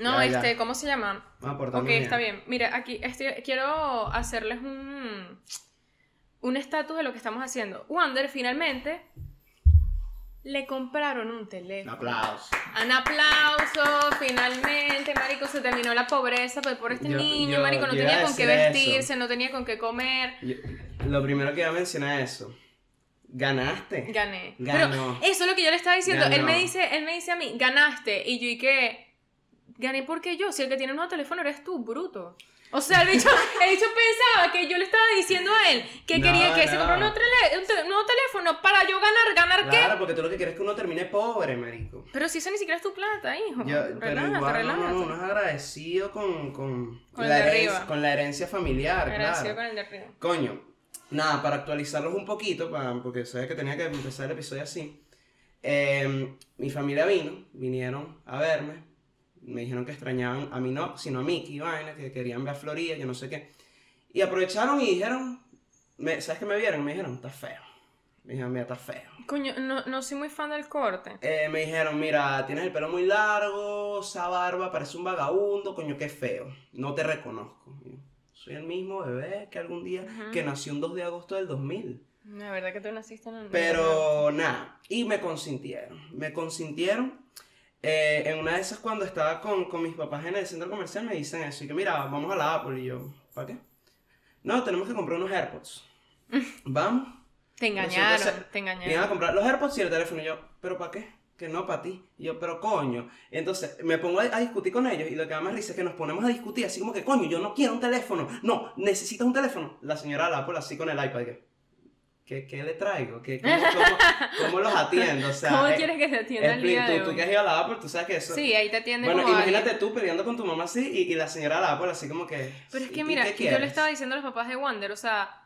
No, Ya, ya. este, ¿cómo se llama? Vamos a portarnos Ok, está bien. Mira, aquí quiero hacerles un un estatus de lo que estamos haciendo. Wander finalmente le compraron un Un teléfono. aplauso. Un aplauso, finalmente, marico, se terminó la pobreza pues, por este Yo- niño, yo- marico, no tenía con qué vestirse, eso. no tenía con qué comer. Yo- lo primero que iba a mencionar es eso. Ganaste. Gané. Ganó. Pero eso es lo que yo le estaba diciendo. Él me dice, él me dice a mí, ganaste. Y yo y que gané porque yo, si el que tiene un nuevo teléfono eres tú, bruto. O sea, el bicho, el bicho pensaba que yo le estaba diciendo a él que No, quería que se comprara un nuevo, teléfono para yo ganar, ganar qué. Claro, porque tú lo que quieres es que uno termine pobre, marico. Pero si eso ni siquiera es tu plata, hijo. Yo- pero relájate, igual no, relájate. no, no, uno es agradecido con, con, la herencia, con la herencia familiar, Agradecido claro. con el de arriba. Coño, nada, para actualizarlos un poquito, pa- porque sabes que tenía que empezar el episodio así. eh, mi familia vino, vinieron a verme, me dijeron que extrañaban a mí no, sino a Mickey vaina, que querían ver a Florida, yo no sé qué. Y aprovecharon y dijeron, me- ¿sabes qué me vieron? Me dijeron, está feo. Me dijeron, mira, está feo. Coño, no, no soy muy fan del corte. Eh, me dijeron, mira, tienes el pelo muy largo, esa barba, parece un vagabundo, coño, qué feo. No te reconozco. Soy el mismo bebé que algún día, Ujú. que nació un 2 de agosto del 2000. La verdad que tú naciste en el... Pero nada, y me consintieron. Me consintieron. Eh, en una de esas, cuando estaba con, con mis papás en el centro comercial, me dicen eso. Y que, mira, vamos a la Apple. Y yo, ¿para qué? No, tenemos que comprar unos AirPods. Vamos. Te engañaron, te Iban a engañaron. comprar los AirPods y el teléfono. Y yo, ¿pero para qué? Que no para ti. Y yo, pero coño. Entonces me pongo a, a discutir con ellos y lo que más risa es que nos ponemos a discutir así como que, coño, yo no quiero un teléfono. No, necesitas un teléfono. La señora de la Apple así con el iPad. que, ¿Qué, qué le traigo? ¿Qué, cómo, cómo- cómo los atiendo? O sea, ¿Cómo eh, quieres que te atienda el día expli- de tú, tú hoy? que has ido a la Apple, tú sabes que eso... Sí, ahí te atiende bueno, como imagínate alguien. tú peleando con tu mamá así y, y la señora de la Apple así como que... Pero es ¿y que mira, yo le estaba diciendo a los papás de Wander, o sea,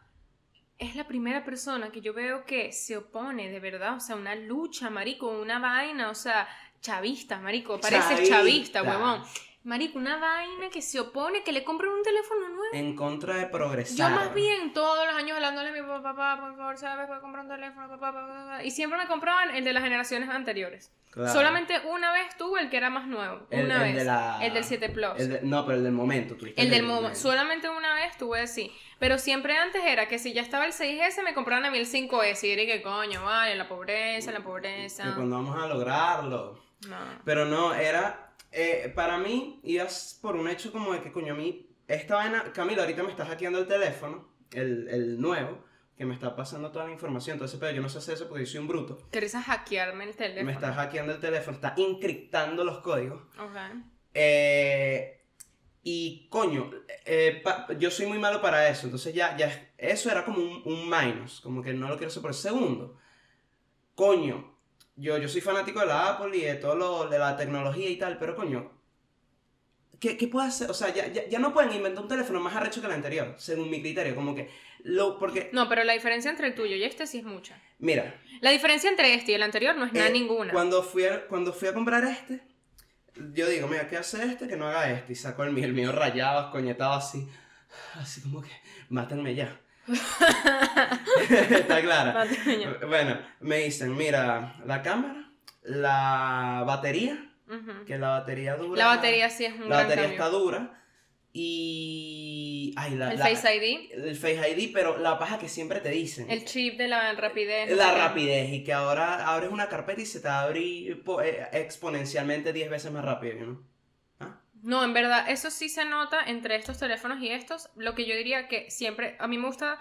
es la primera persona que yo veo que se opone, de verdad, o sea, una lucha, marico, una vaina, o sea, chavista, marico, pareces Chavista. chavista, huevón. Marico, una vaina que se opone, que le compren un teléfono nuevo. En contra de Yo progresar. más bien todos los años hablándole a mi papá, papá, por favor, ¿sabes? Voy a comprar un teléfono, papá, papá, papá. Y siempre me compraban el de las generaciones anteriores. Claro. Solamente una vez tuve el que era más nuevo. El- una el vez. de la- El del 7 Plus. El de- no, pero el del momento. tuviste El del momento. Solamente una vez tuve así. Pero siempre antes era que si ya estaba el 6S, me compraban a mí el 5S. Y era que coño, vale, la pobreza, la pobreza. Que cuando vamos a lograrlo. No. Pero no, era. Eh, para mí, ibas por un hecho como de que, coño, a mí. Esta vaina. Camilo, ahorita me está hackeando el teléfono. El, el nuevo. Que me está pasando toda la información. Entonces, pero yo no sé hacer eso porque yo soy un bruto. Querés hackearme el teléfono. Me está hackeando el teléfono. Está encriptando los códigos. Ok. Eh, y coño, eh, pa- yo soy muy malo para eso. Entonces ya, ya eso era como un, un minus. Como que no lo quiero hacer por el segundo. Coño, yo, yo soy fanático de la Apple y de todo lo de la tecnología y tal, pero coño, ¿qué, qué puede hacer? O sea, ya, ya, ya no pueden inventar un teléfono más arrecho que el anterior, según mi criterio. Como que, lo, porque, No, pero la diferencia entre el tuyo y este sí es mucha. mira, La diferencia entre este y el anterior no es nada Eh, ninguna. Cuando fui, a, cuando fui a comprar este, yo digo, mira, ¿qué hace este que no haga este? Y saco el mío, el mío rayado, coñetado así. Así como que, mátenme ya. Está clara. Bueno, me dicen, mira, la cámara, la batería, que la batería dura. La batería sí es un La gran batería cambio. está dura. Y. Ay, la. el la- Face ID, El Face ID, pero la paja que siempre te dicen. el chip de la rapidez. La rapidez y que ahora abres una carpeta y se te va a abrir po- eh, exponencialmente 10 veces más rápido, ¿no? No, en verdad, eso sí se nota entre estos teléfonos y estos. Lo que yo diría que siempre, a mí me gusta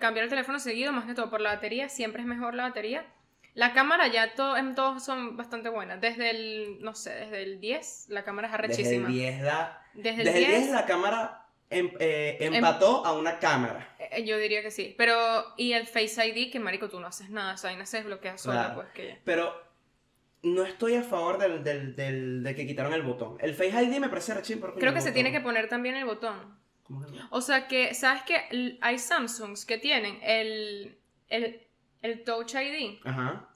cambiar el teléfono seguido, más que todo por la batería, siempre es mejor la batería. La cámara ya to- en todos son bastante buenas. Desde el, no sé, desde el 10, la cámara es Desde el arrechísima. 10 la, Desde el desde el 10 10, la cámara em- eh, empató a una cámara. eh, yo diría que sí. Pero, y el Face ID, que marico, tú no haces nada, o sea, ahí no se desbloquea sola, Claro. pues que ya. Pero no estoy a favor del, del, del- de que quitaron el botón. El Face ID me parece rechín porque Creo que se tiene que poner también el botón. ¿Cómo que no? O sea que, ¿sabes qué? Hay Samsungs que tienen el, el, el Touch ID. Ajá.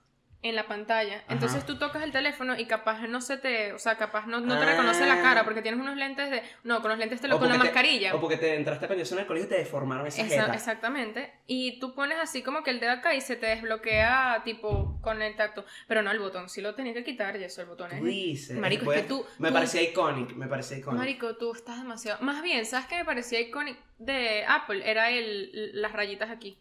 En la pantalla. Entonces tú tocas el teléfono y capaz no se te, o sea, capaz no, no te Ah. reconoce la cara porque tienes unos lentes de, no, con los lentes te lo O con la te- mascarilla. O porque te entraste pendiente en el colegio y te deformaron esa Esa- jeta. exactamente. Y tú pones así como que el dedo acá y se te desbloquea tipo con el tacto. Pero no el botón, sí lo tenía que quitar y eso el botón es. Dices. Marico, es que tú- Me tú- parecía icónico, me parecía icónico. Marico, tú estás demasiado. Más bien, ¿sabes qué me parecía icónico de Apple? Era el, las rayitas aquí.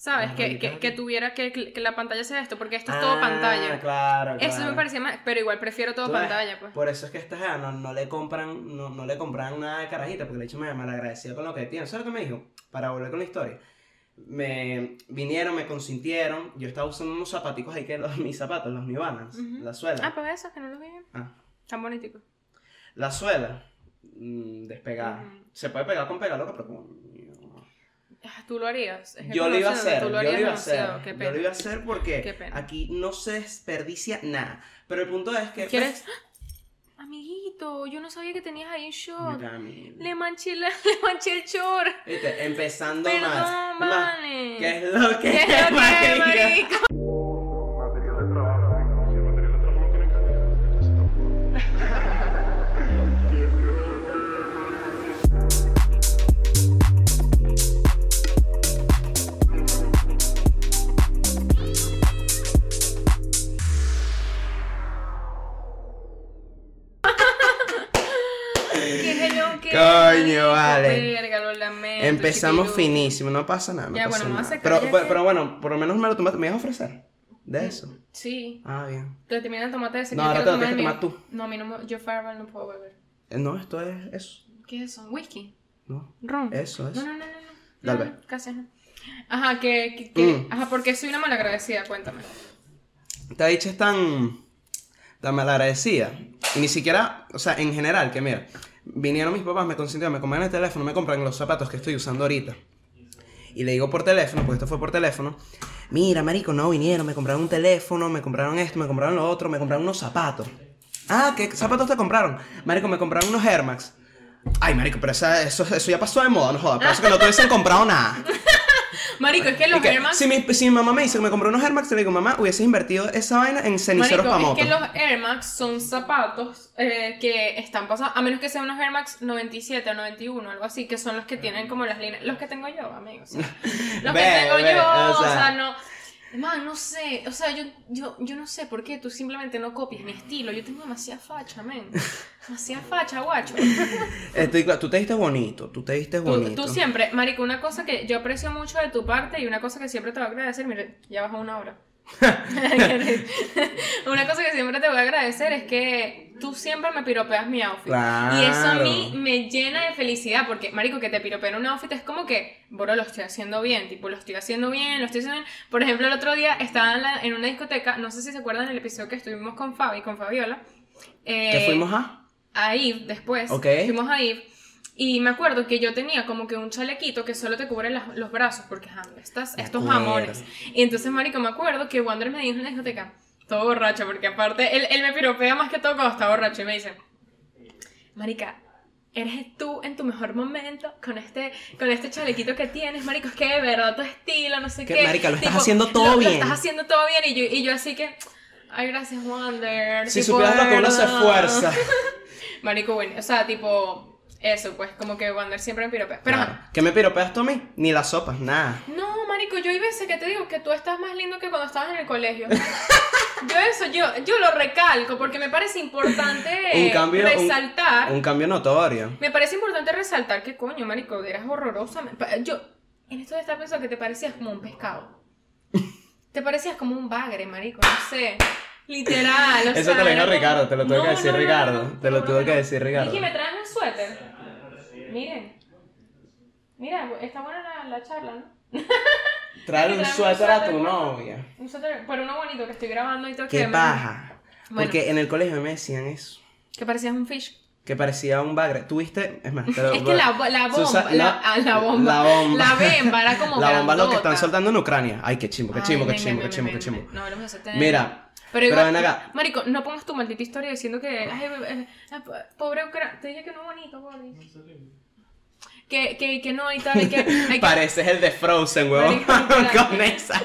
¿Sabes? Las Que, que, tuviera que, que la pantalla sea esto, porque esto es todo Ah, pantalla. Claro, Eso claro. me parecía más, pero igual prefiero todo pantalla, pues. Por eso es que esta jeva no, no le compran, no, no le compran nada de carajita, porque le he dicho me malagradecido con lo que tiene. ¿Sabes lo que me dijo? Para volver con la historia. Me vinieron, me consintieron. Yo estaba usando unos zapaticos ahí que los, mis zapatos, los Balance, Ujú. la suela. Ah, pues esos que no los vi. Ah. Tan boniticos. La suela, mm, despegada. Se puede pegar con pega loca, pero coño. Tú lo harías. Es que Yo lo iba a hacer, Tú lo yo lo iba a hacer. Yo lo iba a hacer porque aquí no se desperdicia nada. Pero el punto es que. ¿Quieres? Amiguito, yo no sabía que tenías ahí un short. Le manché, la- le manché el short. Viste, empezando Perdón, más. ¿Qué es lo que ¿Qué es lo que es, marico? Coño, vale. Verga, lo lamento, Empezamos chiquillo. finísimo, no pasa nada. No Ya, pasa bueno, me voy a nada. sacar Pero, ya pero, que- pero bueno, por lo menos me lo tomaste. ¿Me ibas a ofrecer? De eso. Sí. Ah, bien. Te terminan el tomate ese No, ahora te lo tienes que tomar mío. No, a mí no me- yo Fireball no puedo beber. Eh, No, esto es eso. ¿Qué es eso? ¿Whisky? No, ¿Ron? eso es. No, no, no, no. no. Dale, No, casi no. Ajá, que, que, que- Mm. ajá, porque soy una malagradecida, cuéntame. Esta dicha es tan, tan malagradecida. Y ni siquiera, o sea, en general, que mira, vinieron mis papás, me consintieron, me compraron el teléfono, me compran los zapatos que estoy usando ahorita. Y le digo por teléfono, porque esto fue por teléfono, mira, marico, no, vinieron, me compraron un teléfono, me compraron esto, me compraron lo otro, me compraron unos zapatos. Ah, ¿qué zapatos te compraron? Marico, me compraron unos Air Max. Ay, marico, pero esa- eso, eso ya pasó de moda, no jodas. Por eso que no te hubiesen comprado nada. Marico, es que los Air Max... si, mi, si mi mamá me dice que me compró unos Air Max, le digo, mamá, hubieses invertido esa vaina en ceniceros para Marico, moto. es que los Air Max son zapatos eh, que están pasados, a menos que sean unos Air Max 97 o 91, algo así, que son los que tienen como las líneas, los que tengo yo, amigos. Los que Ve, tengo ve, yo, o sea, no... Man, no sé, o sea, yo, yo, yo no sé por qué tú simplemente no copias mi estilo. Yo tengo demasiada facha, men. Demasiada facha, guacho. Estoy claro, tú te diste bonito, tú te diste Tú, bonito. tú siempre, Marico, una cosa que yo aprecio mucho de tu parte y una cosa que siempre te voy a agradecer, mire, ya bajó una hora. una cosa que siempre te voy a agradecer es que tú siempre me piropeas mi outfit. Y eso a mí Claro. me llena de felicidad porque, Marico, que te piropeen un outfit es como que, bro, lo estoy haciendo bien, tipo, lo estoy haciendo bien, lo estoy haciendo bien. Por ejemplo, el otro día estaba en, la- en una discoteca, no sé si se acuerdan del episodio que estuvimos con Fabi, con Fabiola. ¿Qué eh, fuimos a? a Eve después. Ok. Fuimos a Eve. Y me acuerdo que yo tenía como que un chalequito que solo te cubre las- los brazos, porque ajá, estas, estos jamones. Y entonces, marico, me acuerdo que Wander me dijo en la discoteca, todo borracho, porque aparte, él, él me piropea más que todo cuando está borracho, y me dice, marica, eres tú en tu mejor momento, con este, con este chalequito que tienes, marico, es que de verdad tu estilo, no sé Que, qué. marica, lo estás haciendo todo lo- bien. Lo estás haciendo todo bien, y yo, y yo así que... Ay, gracias, Wander. Si tipo, supieras lo que uno se esfuerza. Marico, bueno, o sea, tipo, eso, pues, como que Wander siempre me piropea. Pero, Claro. ¿Qué me piropeas tú a mí? Ni las sopas, nada. no, marico, yo hay veces que te digo que tú estás más lindo que cuando estabas en el colegio. yo eso, yo, yo lo recalco porque me parece importante Un cambio- un- resaltar. Un cambio notorio. Me parece importante resaltar que, coño, marico, eras horrorosa. Me- pa- Yo, en esto de estar pensando que te parecías como un pescado. te parecías como un bagre, marico, no sé. Literal, o Eso sea, te lo dijo era Ricardo, te lo tuvo que decir Ricardo, te lo tuvo que decir Ricardo. Vicky, ¿me traes un suéter? Miren. Mira, está buena la, la charla, ¿no? Traer un Trae un suéter a tu ¿no? novia. Un suéter, pero uno bonito que estoy grabando y todo. Qué que me- paja. Bueno. Porque en el colegio me decían eso. Que parecías un fish. Que parecía un bagre. ¿Tuviste? Es más, te lo Es que la, la bomba, Susa- la, no, ah, la bomba, La bomba. la bemba era como La bomba es lo que grandota. están soltando en Ucrania. Ay, qué chimbo, qué chimbo, qué chimbo, qué chimbo, qué chimbo. No, no me vas a tener- Mira, Pero pero igual, ven acá. Marico, no pongas tu maldita historia diciendo que. Ay, pobre Ucrania. Te dije que no es bonito, Boris. Que, que, que no y tal, y que... hay que- Pareces el de Frozen, huevón. Con esa.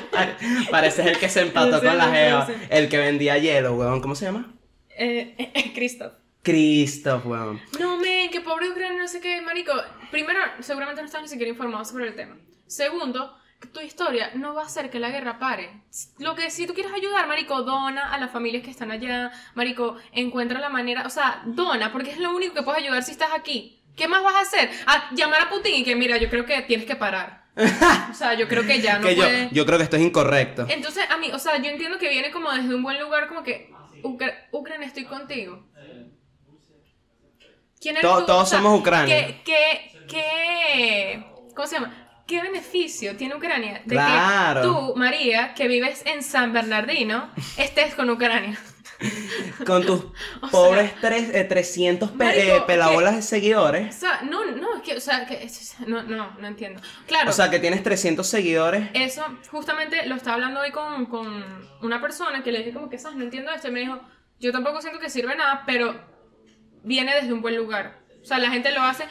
Pareces el que se empató con la jeva. El que vendía hielo, huevón. ¿Cómo se llama? Eh, eh, eh, Christoph. Christoph, huevón. No, men, que pobre Ucrania, no sé qué, marico. Primero, seguramente no estás ni siquiera informado sobre el tema. Segundo, tu historia no va a hacer que la guerra pare. Lo que si tú quieres ayudar, marico, dona a las familias que están allá. Marico, encuentra la manera, o sea, dona, porque es lo único que puedes ayudar si estás aquí. ¿Qué más vas a hacer? A llamar a Putin y que, mira, yo creo que tienes que parar. O sea, yo creo que ya no que yo, puede... yo creo que esto es incorrecto. Entonces, a mí, o sea, yo entiendo que viene como desde un buen lugar, como que, Ucra- Ucrania, estoy contigo. ¿Quién eres tú? todos somos Ucrania. ¿qué, qué, qué, ¿Cómo se llama? ¿Qué beneficio tiene Ucrania de Claro. que tú, María, que vives en San Bernardino, estés con Ucrania? Con tus O pobres tres, eh, 300 pe- Marico, eh, pelabolas de O seguidores. sea, no, no, es que, o sea, que, no, no, no entiendo. Claro. O sea, que tienes 300 seguidores. Eso justamente lo estaba hablando hoy con, con una persona que le dije como que, ¿sabes? No entiendo esto. Y me dijo, yo tampoco siento que sirve nada, pero viene desde un buen lugar. O sea, la gente lo hace,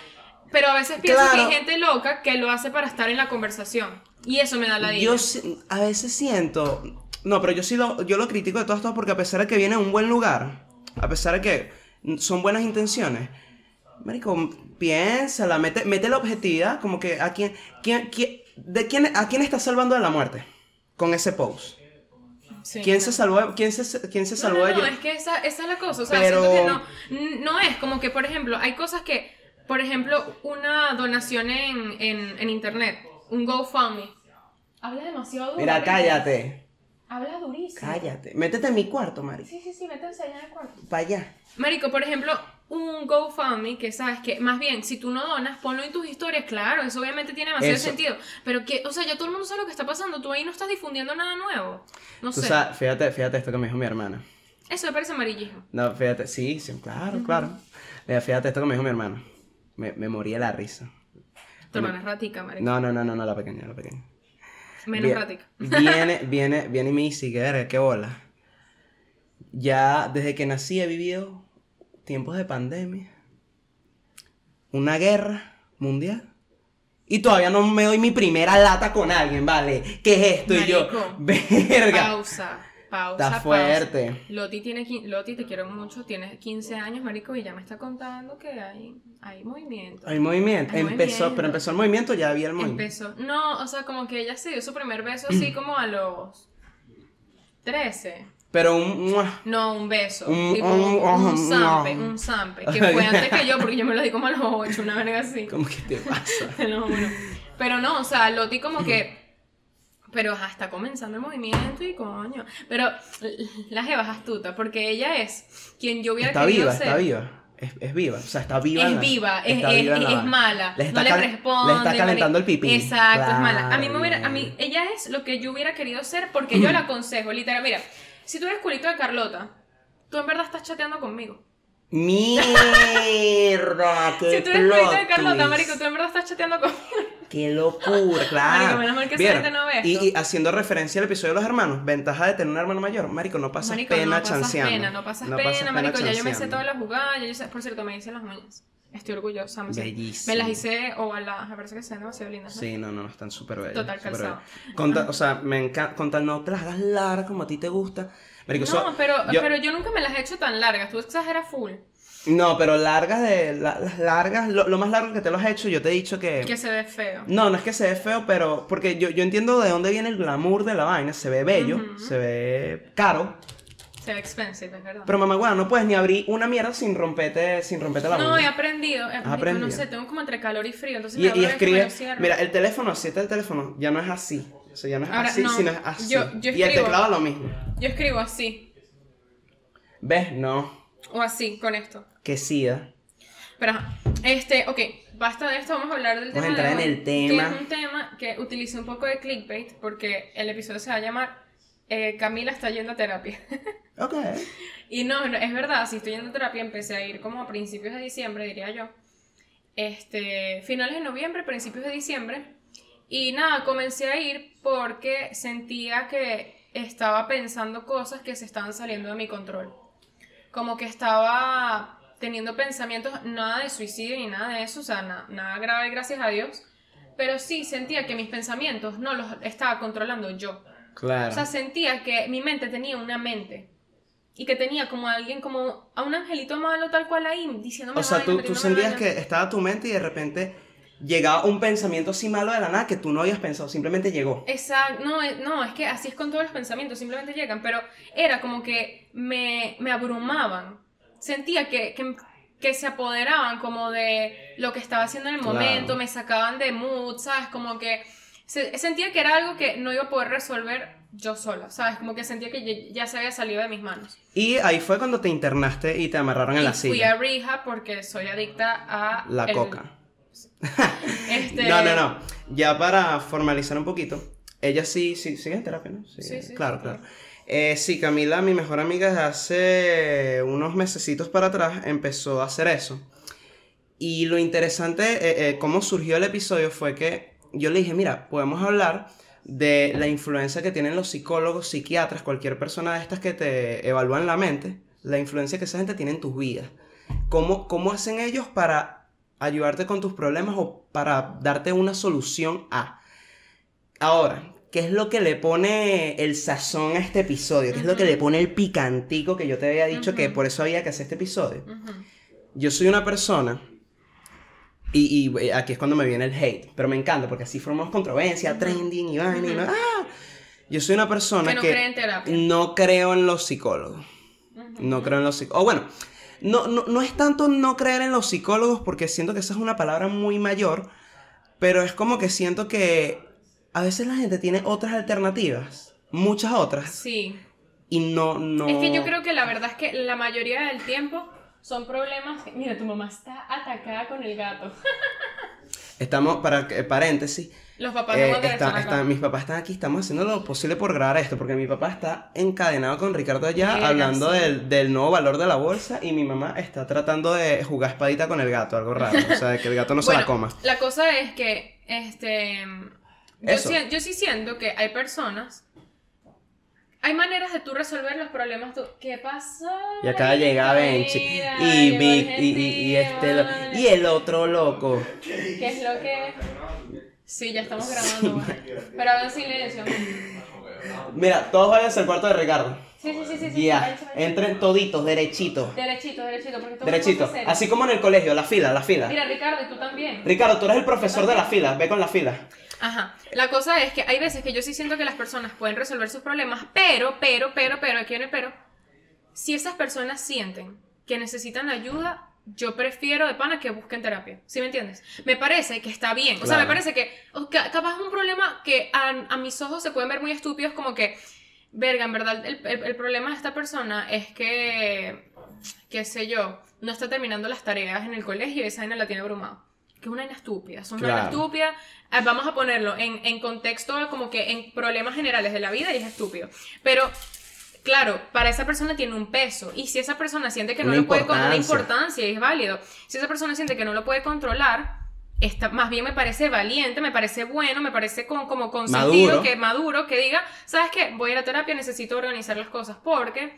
pero a veces pienso Claro. que hay gente loca que lo hace para estar en la conversación. Y eso me da la idea. Yo a veces siento. No, pero yo sí lo, yo lo critico de todas todas porque a pesar de que viene de un buen lugar, a pesar de que son buenas intenciones, Marico, piénsala, mete, mete la objetividad, como que a quién, quién, quién- de quién, a quién está salvando de la muerte con ese post. Sí, ¿Quién no. se salvó, quién se, quién se No, salvó no, no, ello? es que esa, esa es la cosa. O sea, Pero- siento que no, no es como que, por ejemplo, hay cosas que, por ejemplo, una donación en, en, en internet, un GoFundMe. Habla demasiado duro. Mira, cállate, Habla durísimo. cállate. Métete en mi cuarto, Mari. Sí, sí, sí, métanse allá en el cuarto. Para allá. Marico, por ejemplo, un GoFundMe que sabes que, más bien, si tú no donas, ponlo en tus historias, claro, eso obviamente tiene demasiado Eso. sentido. Pero que, o sea, ya todo el mundo sabe lo que está pasando, tú ahí no estás difundiendo nada nuevo. No Tú sé. sabes, fíjate, fíjate esto que me dijo mi hermana. Eso me parece amarillismo. No, fíjate, sí, sí, claro, claro. Mira, fíjate esto que me dijo mi hermano. Me, me morí de la risa. Tu hermana es ratica, marico. No, no, no, no, no, la pequeña, la pequeña. Menos ratica. Viene, viene, viene y me dice, que verga, qué bola. Ya desde que nací he vivido tiempos de pandemia, una guerra mundial. Y todavía no me doy mi primera lata con alguien, ¿vale? ¿Qué es esto? Y yo, verga. Pausa, pausa, Está pausa. fuerte. Loti tiene, Loti, te quiero mucho, tienes 15 años, marico, y ya me está contando que hay, hay movimiento. Hay movimiento. Hay empezó, movimiento. pero empezó el movimiento, ya había el movimiento. Empezó. No, o sea, como que ella se dio su primer beso así como a los 13. Pero un... ¡mua! No, un beso. Un- tipo un- un, un un- zampe, un zampe. Que fue antes que yo, porque yo me lo di como a los 8, una verga así. ¿Cómo que te pasa? Te lo juro. Pero no, o sea, Loti como que. Pero ajá, está comenzando el movimiento y coño. Pero la jeva es astuta, porque ella es quien yo hubiera Está querido viva, ser. está viva. Es, es viva, o sea, está viva. Es la- viva, es, está es- viva la es mala, Le está no le responde. Le está calentando el pipí. Exacto, es mala. A mí me Claro, hubiera, a mí, ella es lo que yo hubiera querido ser porque yo la aconsejo, literal. Mira, si tú eres culito de Carlota, tú en verdad estás chateando conmigo. Mierda, qué Si tú eres culito de plot Carlota, twist. marico, tú en verdad estás chateando conmigo. Qué locura, claro. Marico, menos mal que esa Vieron, gente no ve y, esto. y haciendo referencia al episodio de los hermanos, ventaja de tener un hermano mayor, marico, no pasas Marico, pena no pasas chanceando. pena, no pasas pena, marico, ya yo me sé chanceando. todas las jugadas, ya yo sé, por cierto, me hice las uñas. Estoy orgullosa, me, sé- Bellísimo. me las hice ovaladas, me parece que se ven demasiado lindas. ¿no? Sí, no, no, no, están súper bellos. Total súper calzado. Con ta- o sea, me encanta, con tal no te las hagas largas como a ti te gusta. Marico, No, so- pero, yo- pero yo nunca me las he hecho tan largas, tú exageras full. No, pero largas de. la- las largas, lo, lo más largo que te lo has hecho, yo te he dicho que. Que se ve feo. No, no es que se ve feo, pero. Porque yo, yo entiendo de dónde viene el glamour de la vaina. Se ve bello, se ve caro. Se ve expensive, es verdad. Pero mamá, bueno, no puedes ni abrir una mierda sin romperte, sin romperte la no, he aprendido, he aprendido, aprendido? no sé, tengo como entre calor y frío, entonces Y, me y escribe. Mira, el teléfono, así está el teléfono, ya no es así. O sea, ya no es Ahora, así, no, sino es así. yo- yo y el teclado lo mismo. Yo escribo así, ¿Ves? No. o así, con esto. Que sida. Pero, ajá, este, ok, basta de esto, vamos a hablar del Vamos a tema. de entrar en el tema. Que es un tema que utilicé un poco de clickbait porque el episodio se va a llamar eh, Camila está yendo a terapia. Ok. y no, no, es verdad, si estoy yendo a terapia, empecé a ir como a principios de diciembre, diría yo. Este, finales de noviembre, principios de diciembre. Y nada, comencé a ir porque sentía que estaba pensando cosas que se estaban saliendo de mi control. Como que estaba teniendo pensamientos, nada de suicidio ni nada de eso, o sea, na- nada grave, gracias a Dios. Pero sí sentía que mis pensamientos no los estaba controlando yo. Claro. O sea, sentía que mi mente tenía una mente. Y que tenía como a alguien, como a un angelito malo tal cual ahí, diciéndome O sea, tú, tú sentías que estaba tu mente y de repente llegaba un pensamiento así malo de la nada que tú no habías pensado, simplemente llegó. Exacto, no, es- no, es que así es con todos los pensamientos, simplemente llegan, pero era como que me, me abrumaban. Sentía que, que, que se apoderaban como de lo que estaba haciendo en el Claro. momento, me sacaban de mood, ¿sabes? Como que se- sentía que era algo que no iba a poder resolver yo sola, ¿sabes? Como que sentía que ya, se había salido de mis manos. Y ahí fue cuando te internaste y te amarraron en la fui silla. a rehab porque soy adicta a... La el- coca. Este, No, no, no. Ya para formalizar un poquito, ella sí, sí, sigue en terapia, ¿no? Sí, sí, Claro, claro. Eh, sí, Camila, mi mejor amiga, desde hace unos mesecitos para atrás empezó a hacer eso. Y lo interesante, eh, eh, cómo surgió el episodio fue que yo le dije, mira, podemos hablar de la influencia que tienen los psicólogos, psiquiatras, cualquier persona de estas que te evalúan la mente, la influencia que esa gente tiene en tus vidas. ¿Cómo, cómo hacen ellos para ayudarte con tus problemas o para darte una solución a? Ahora, ¿qué es lo que le pone el sazón a este episodio? ¿Qué es lo que le pone el picantico que yo te había dicho que por eso había que hacer este episodio? Yo soy una persona, y, y, eh, aquí es cuando me viene el hate, pero me encanta porque así formamos controversia, trending y vaina, Ujú. no- ¡ah! Yo soy una persona Que no que cree en terapia. no creo en los psicólogos. No creo en los psicólogos. O bueno, no, no, no es tanto no creer en los psicólogos porque siento que esa es una palabra muy mayor, pero es como que siento que a veces la gente tiene otras alternativas, muchas otras, Sí. y no, no... Es que yo creo que la verdad es que la mayoría del tiempo son problemas. Mira, tu mamá está atacada con el gato. Estamos, para que- paréntesis, Los papás eh, no está- está- mis papás están aquí, estamos haciendo lo posible por grabar esto, porque mi papá está encadenado con Ricardo allá, hablando del, del nuevo valor de la bolsa, y mi mamá está tratando de jugar espadita con el gato, algo raro, o sea, que el gato no se la coma. La cosa es que, este. Yo, si- yo sí siento que hay personas. Hay maneras de tú resolver los problemas. tú- ¿Qué pasó? Y acaba de llegar Benchi. Y Vic. Y, y, y este. lo- y el otro loco. ¿Qué es lo que.? Sí, ya estamos grabando. Pero hagan silencio. Mira, todos vayan al cuarto de Ricardo. Sí, sí, sí, sí. sí. Ya. Entren toditos, derechitos. Derechito, derechito. Porque esto es Derechito. una cosa seria. Así como en el colegio, la fila, la fila. Mira, Ricardo, y tú también. Ricardo, tú eres el profesor de la fila. Ve con la fila. Ajá. La cosa es que hay veces que yo sí siento que las personas pueden resolver sus problemas, pero, pero, pero, pero, aquí viene el pero. Si esas personas sienten que necesitan ayuda, yo prefiero de pana que busquen terapia. ¿Sí me entiendes? Me parece que está bien. O sea, me parece que capaz es un problema que a, a mis ojos se pueden ver muy estúpidos, como que, verga, en verdad, el, el- el problema de esta persona es que, qué sé yo, no está terminando las tareas en el colegio y esa vaina la tiene abrumado. Que es una vaina estúpida, es una vaina Claro. estúpida. Ah, Vamos a ponerlo en, en contexto como que en problemas generales de la vida y es estúpido. Pero, claro, para esa persona tiene un peso. Y si esa persona siente que no Una lo puede con una importancia. es válido, si esa persona siente que no lo puede controlar, está, más bien me parece valiente, me parece bueno, me parece con, como con Maduro. sentido, que maduro, que diga, ¿sabes qué? Voy a ir a terapia, necesito organizar las cosas. Porque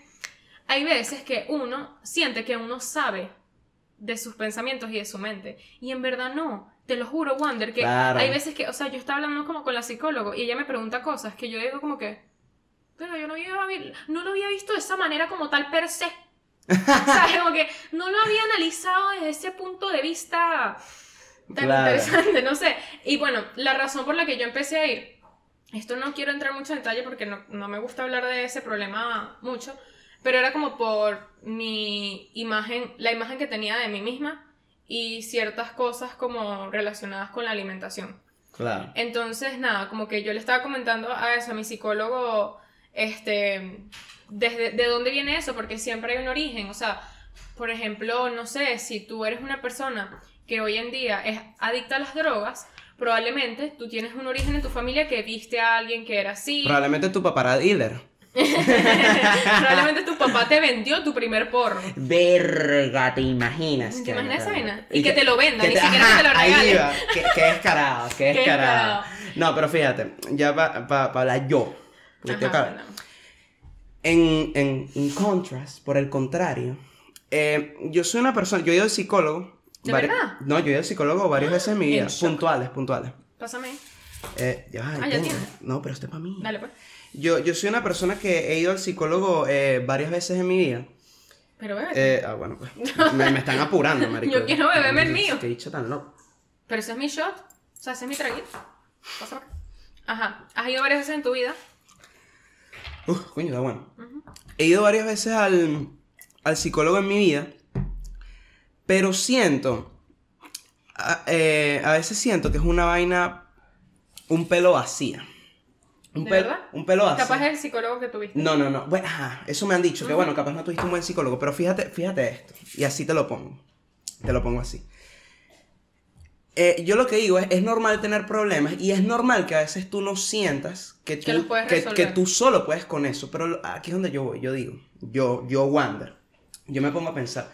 hay veces que uno siente que uno sabe de sus pensamientos y de su mente. Y en verdad no. Te lo juro, Wander, que Claro. hay veces que, o sea, yo estaba hablando como con la psicólogo y ella me pregunta cosas que yo digo como que, pero yo no, había, no lo había visto de esa manera como tal per se. o sea, como que no lo había analizado desde ese punto de vista tan Claro. interesante, no sé. Y bueno, la razón por la que yo empecé a ir, esto no quiero entrar mucho en detalle porque no, no me gusta hablar de ese problema mucho, pero era como por mi imagen, la imagen que tenía de mí misma y ciertas cosas como relacionadas con la alimentación. Claro. Entonces, nada, como que yo le estaba comentando a eso, a mi psicólogo, este, desde de dónde viene eso, porque siempre hay un origen, o sea, por ejemplo, no sé, si tú eres una persona que hoy en día es adicta a las drogas, probablemente tú tienes un origen en tu familia que viste a alguien que era así, Probablemente tu papá era dealer. probablemente tu papá te vendió tu primer porro. Verga, ¿te imaginas? ¿Te imaginas esa vaina? vaina? Y que te lo vendan, ni siquiera ajá, que te lo ahí regalen. iba. Qué, qué descarado, qué descarado. descarado. No, pero fíjate, ya para hablar yo. Porque Ajá. En, en, en contrast, por el contrario, eh, yo soy una persona, yo he ido al psicólogo. ¿De vari- verdad? No, yo he ido al psicólogo varias veces en mi vida. En shock. Puntuales, puntuales. Pásame. Eh, ya, Ah, ya tienes. No, pero este es para mí. Dale, pues. Yo, yo soy una persona que he ido al psicólogo eh, varias veces en mi vida. Pero bébete. Eh, ah, bueno, pues. Me, me están apurando, marico. Yo quiero beberme el mío. Qué dicho tan loco. Pero ese es mi shot. O sea, ese es mi traguito. Acá. Ajá. ¿Has ido varias veces en tu vida? Uf, coño, está bueno. He ido varias veces al, al psicólogo en mi vida, pero siento, a, eh, a veces siento que es una vaina, un pelo vacía. Un, ¿De pelo, verdad? un pelo vacío. Capaz es el psicólogo que tuviste. No, no, no. Bueno, ajá, eso me han dicho, que bueno, capaz no tuviste un buen psicólogo, pero fíjate, fíjate esto, y así te lo pongo. Te lo pongo así. Eh, yo lo que digo es, es normal tener problemas y es normal que a veces tú no sientas que tú, Que que, tú solo puedes con eso, pero aquí es donde yo voy, yo digo, yo, yo Wander, yo me pongo a pensar,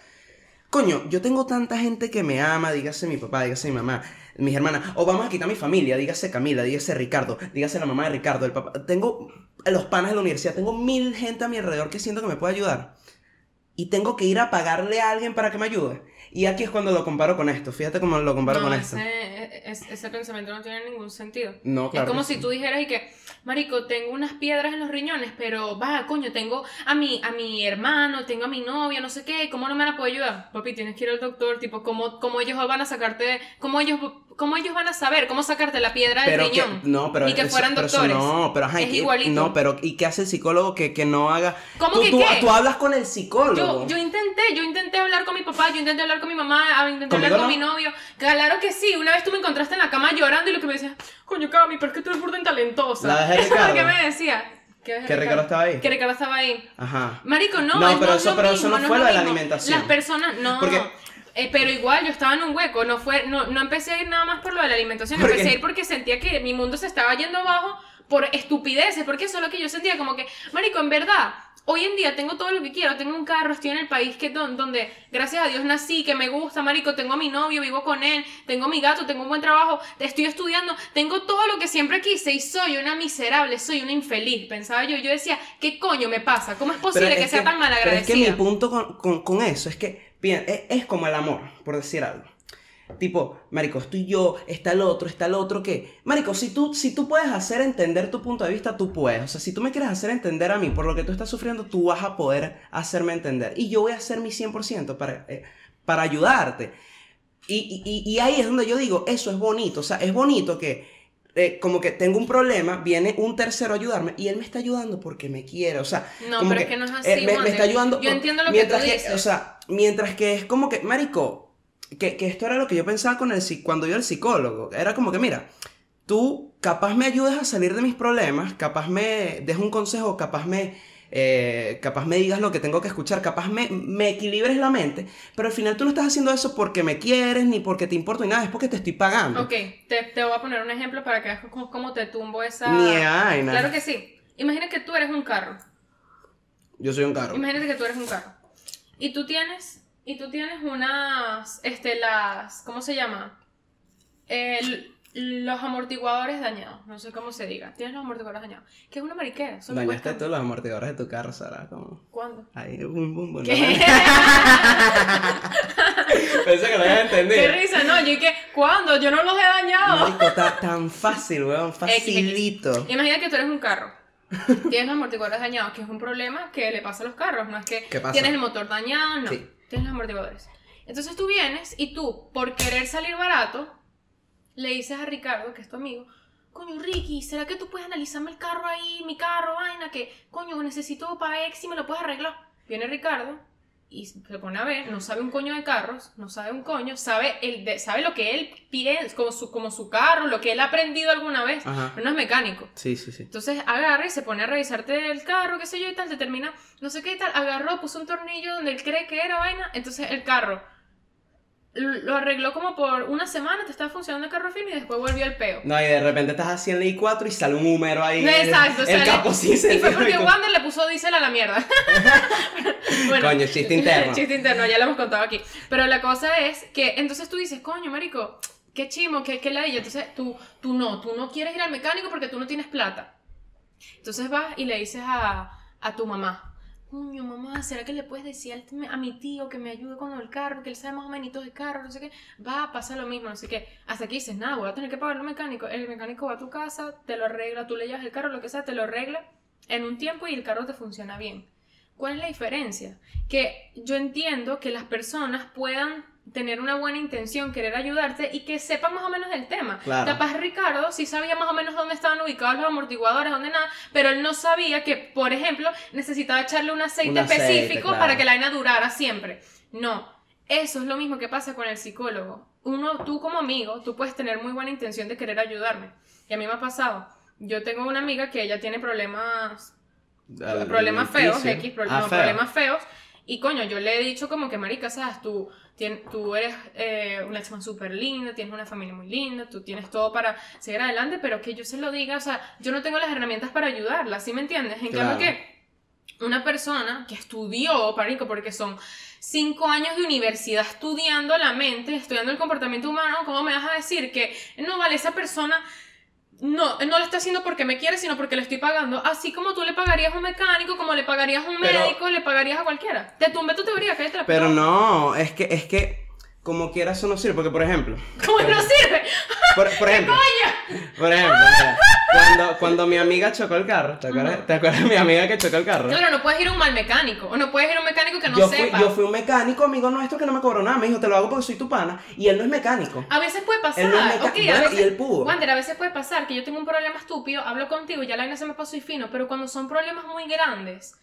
coño, yo tengo tanta gente que me ama, dígase mi papá, dígase mi mamá, mis hermanas, o vamos a quitar mi familia, dígase Camila, dígase Ricardo, dígase la mamá de Ricardo, el papá, tengo los panas de la universidad, tengo mil gente a mi alrededor que siento que me puede ayudar y tengo que ir a pagarle a alguien para que me ayude. Y aquí es cuando lo comparo con esto. Fíjate cómo lo comparo no, con esto. ese, es- ese pensamiento no tiene ningún sentido. No, claro. es como si sí. tú dijeras y que, marico, tengo unas piedras en los riñones, pero va, coño, tengo a mi, a mi hermano, tengo a mi novia, no sé qué, ¿cómo no me la puedo ayudar? Papi, tienes que ir al doctor, tipo, ¿cómo, cómo ellos van a sacarte, cómo ellos, cómo ellos van a saber cómo sacarte la piedra del Pero que, riñón? no, pero Ni que eso- fueran pero eso doctores. no, pero ajá, Es y que- igualito. No, pero ¿y qué hace el psicólogo que, que no haga? ¿Cómo tú, que tú, qué? tú hablas con el psicólogo. Yo, yo intenté, yo intenté hablar con mi papá, yo intenté hablar con mi mamá, ah, intenté hablar ¿Conmigo con no? mi novio. Claro que sí, una vez tú me encontraste en la cama llorando y lo que me decías, coño Cami, pero es que tú eres burda en talentosa. La dejé Eso es lo Ricardo. que me decía. ¿Qué dejé Que Ricardo estaba ahí. Que Ricardo estaba ahí. Ajá. Marico, no, No, pero es eso- lo pero mismo, eso no es fue lo lo de la alimentación. Las personas, no. Porque- Eh, pero igual yo estaba en un hueco, no fue, no, no empecé a ir nada más por lo de la alimentación, empecé a ir porque sentía que mi mundo se estaba yendo abajo por estupideces, porque eso es lo que yo sentía, como que, marico, en verdad, hoy en día tengo todo lo que quiero, tengo un carro, estoy en el país que don- donde, gracias a Dios nací, que me gusta, marico, tengo a mi novio, vivo con él, tengo a mi gato, tengo un buen trabajo, estoy estudiando, tengo todo lo que siempre quise y soy una miserable, soy una infeliz, pensaba yo, yo decía, ¿qué coño me pasa? ¿Cómo es posible que sea tan Pero es que malagradecida? mi punto con, con- con eso es que, es, es como el amor, por decir algo. Tipo, marico, estoy yo, está el otro, está el otro. Marico, si tú, si tú puedes hacer entender tu punto de vista, tú puedes. O sea, si tú me quieres hacer entender a mí por lo que tú estás sufriendo, tú vas a poder hacerme entender. Y yo voy a hacer mi 100% para, eh, para ayudarte. Y, y- y ahí es donde yo digo, eso es bonito. O sea, es bonito que eh, como que tengo un problema, viene un tercero a ayudarme y él me está ayudando porque me quiere. O sea, No, como pero que, es que no es eh, así, me, está ayudando. Yo por- entiendo lo que mientras tú dices. O sea, mientras que es como que, marico, que, que esto era lo que yo pensaba con el, cuando yo al psicólogo. Era como que, mira, tú capaz me ayudes a salir de mis problemas, capaz me des un consejo, capaz me, eh, capaz me digas lo que tengo que escuchar, capaz me, me equilibres la mente, pero al final tú no estás haciendo eso porque me quieres, ni porque te importo, ni nada, es porque te estoy pagando. Ok, te, te voy a poner un ejemplo para que veas cómo, te tumbo esa... Ni hay, nada. Claro que sí. Imagina que tú eres un carro. Yo soy un carro. Imagínate que tú eres un carro. Y tú tienes... Y tú tienes unas... Este, las... ¿Cómo se llama? El- los amortiguadores dañados. No sé cómo se diga. Tienes los amortiguadores dañados. Que es una mariquera. Dañaste cuesta- todos los amortiguadores de tu carro, Sara, como... ¿Cuándo? Ahí, bum, bum, bum. ¿Qué? Pensé que lo habías entendido. Qué risa, no, yo que, ¿cuándo? Yo no los he dañado. Marico, tan fácil, weón, facilito. Imagina que tú eres un carro. Tienes los amortiguadores dañados, que es un problema que le pasa a los carros. No es que tienes el motor dañado, no. Sí. Tienes los amortiguadores. Entonces tú vienes y tú, por querer salir barato, le dices a Ricardo, que es tu amigo, coño, Ricky, ¿será que tú puedes analizarme el carro ahí, mi carro, vaina, que, coño, necesito para y me lo puedes arreglar? Viene Ricardo y se pone a ver, no sabe un coño de carros, no sabe un coño, sabe, el de- sabe lo que él piensa, como su, como su carro, lo que él ha aprendido alguna vez, Ajá. pero no es mecánico. Sí, sí, sí. Entonces agarra y se pone a revisarte el carro, qué sé yo y tal, te termina, no sé qué y tal, agarró, puso un tornillo donde él cree que era vaina, entonces el carro lo arregló como por una semana, te estaba funcionando el carro fino y después volvió el peo. No, y de repente estás así en la I4 y sale un húmero ahí. Exacto, el, sale- el capo sí se Y fue porque todo. Wander le puso diésel a la mierda. bueno, Coño, chiste interno. chiste interno, ya lo hemos contado aquí. Pero la cosa es que entonces tú dices, coño, marico, qué chimo, qué, qué ladilla. Entonces tú, tú no, tú no quieres ir al mecánico porque tú no tienes plata. Entonces vas y le dices a, a tu mamá, coño, mamá, ¿será que le puedes decir al- a mi tío que me ayude con el carro, que él sabe más o menos de carro, no sé qué? Va, pasa lo mismo, no sé qué. Hasta aquí dices, nada, voy a tener que pagar un mecánico. El mecánico va a tu casa, te lo arregla, tú le llevas el carro, lo que sea, te lo arregla en un tiempo y el carro te funciona bien. ¿Cuál es la diferencia? Que yo entiendo que las personas puedan tener una buena intención, querer ayudarte y que sepan más o menos del tema. Claro. Capaz Ricardo sí sabía más o menos dónde estaban ubicados los amortiguadores, dónde nada, pero él no sabía que, por ejemplo, necesitaba echarle un aceite Un aceite, específico claro. para que la vaina durara siempre. No, eso es lo mismo que pasa con el psicólogo. Uno, tú como amigo, tú puedes tener muy buena intención de querer ayudarme. Y a mí me ha pasado. Yo tengo una amiga que ella tiene problemas problemas feos. X, Ah, problemas feos. Y coño, yo le he dicho como que, marica, sabes, tú, tien- tú eres eh, una chama súper linda, tienes una familia muy linda, tú tienes todo para seguir adelante, pero que yo se lo diga, o sea, yo no tengo las herramientas para ayudarla, ¿sí me entiendes? En Claro. cambio que una persona que estudió, parico, porque son cinco años de universidad estudiando la mente, estudiando el comportamiento humano, ¿cómo me vas a decir que no vale esa persona? No, no lo está haciendo porque me quiere, sino porque le estoy pagando. Así como tú le pagarías a un mecánico, como le pagarías a un Pero- médico, le pagarías a cualquiera. Te tumbe tu teoría, la Pero no, es que, es que, como quiera eso no sirve, porque por ejemplo, ¿Cómo no sirve? por, por ejemplo, por ejemplo, mira, cuando, cuando mi amiga chocó el carro, ¿te acuerdas? ¿Te acuerdas de mi amiga que chocó el carro? Claro, no puedes ir a un mal mecánico. O no puedes ir a un mecánico que no yo, fui, sepa. yo fui un mecánico, amigo nuestro, que no me cobró nada. Me dijo, te lo hago porque soy tu pana. Y él no es mecánico. A veces puede pasar. Él no es meca- ok, a bueno, veces, y él pudo. Wander, a veces puede pasar que yo tengo un problema estúpido, hablo contigo y ya la vaina se me pasó y fino, pero cuando son problemas muy grandes,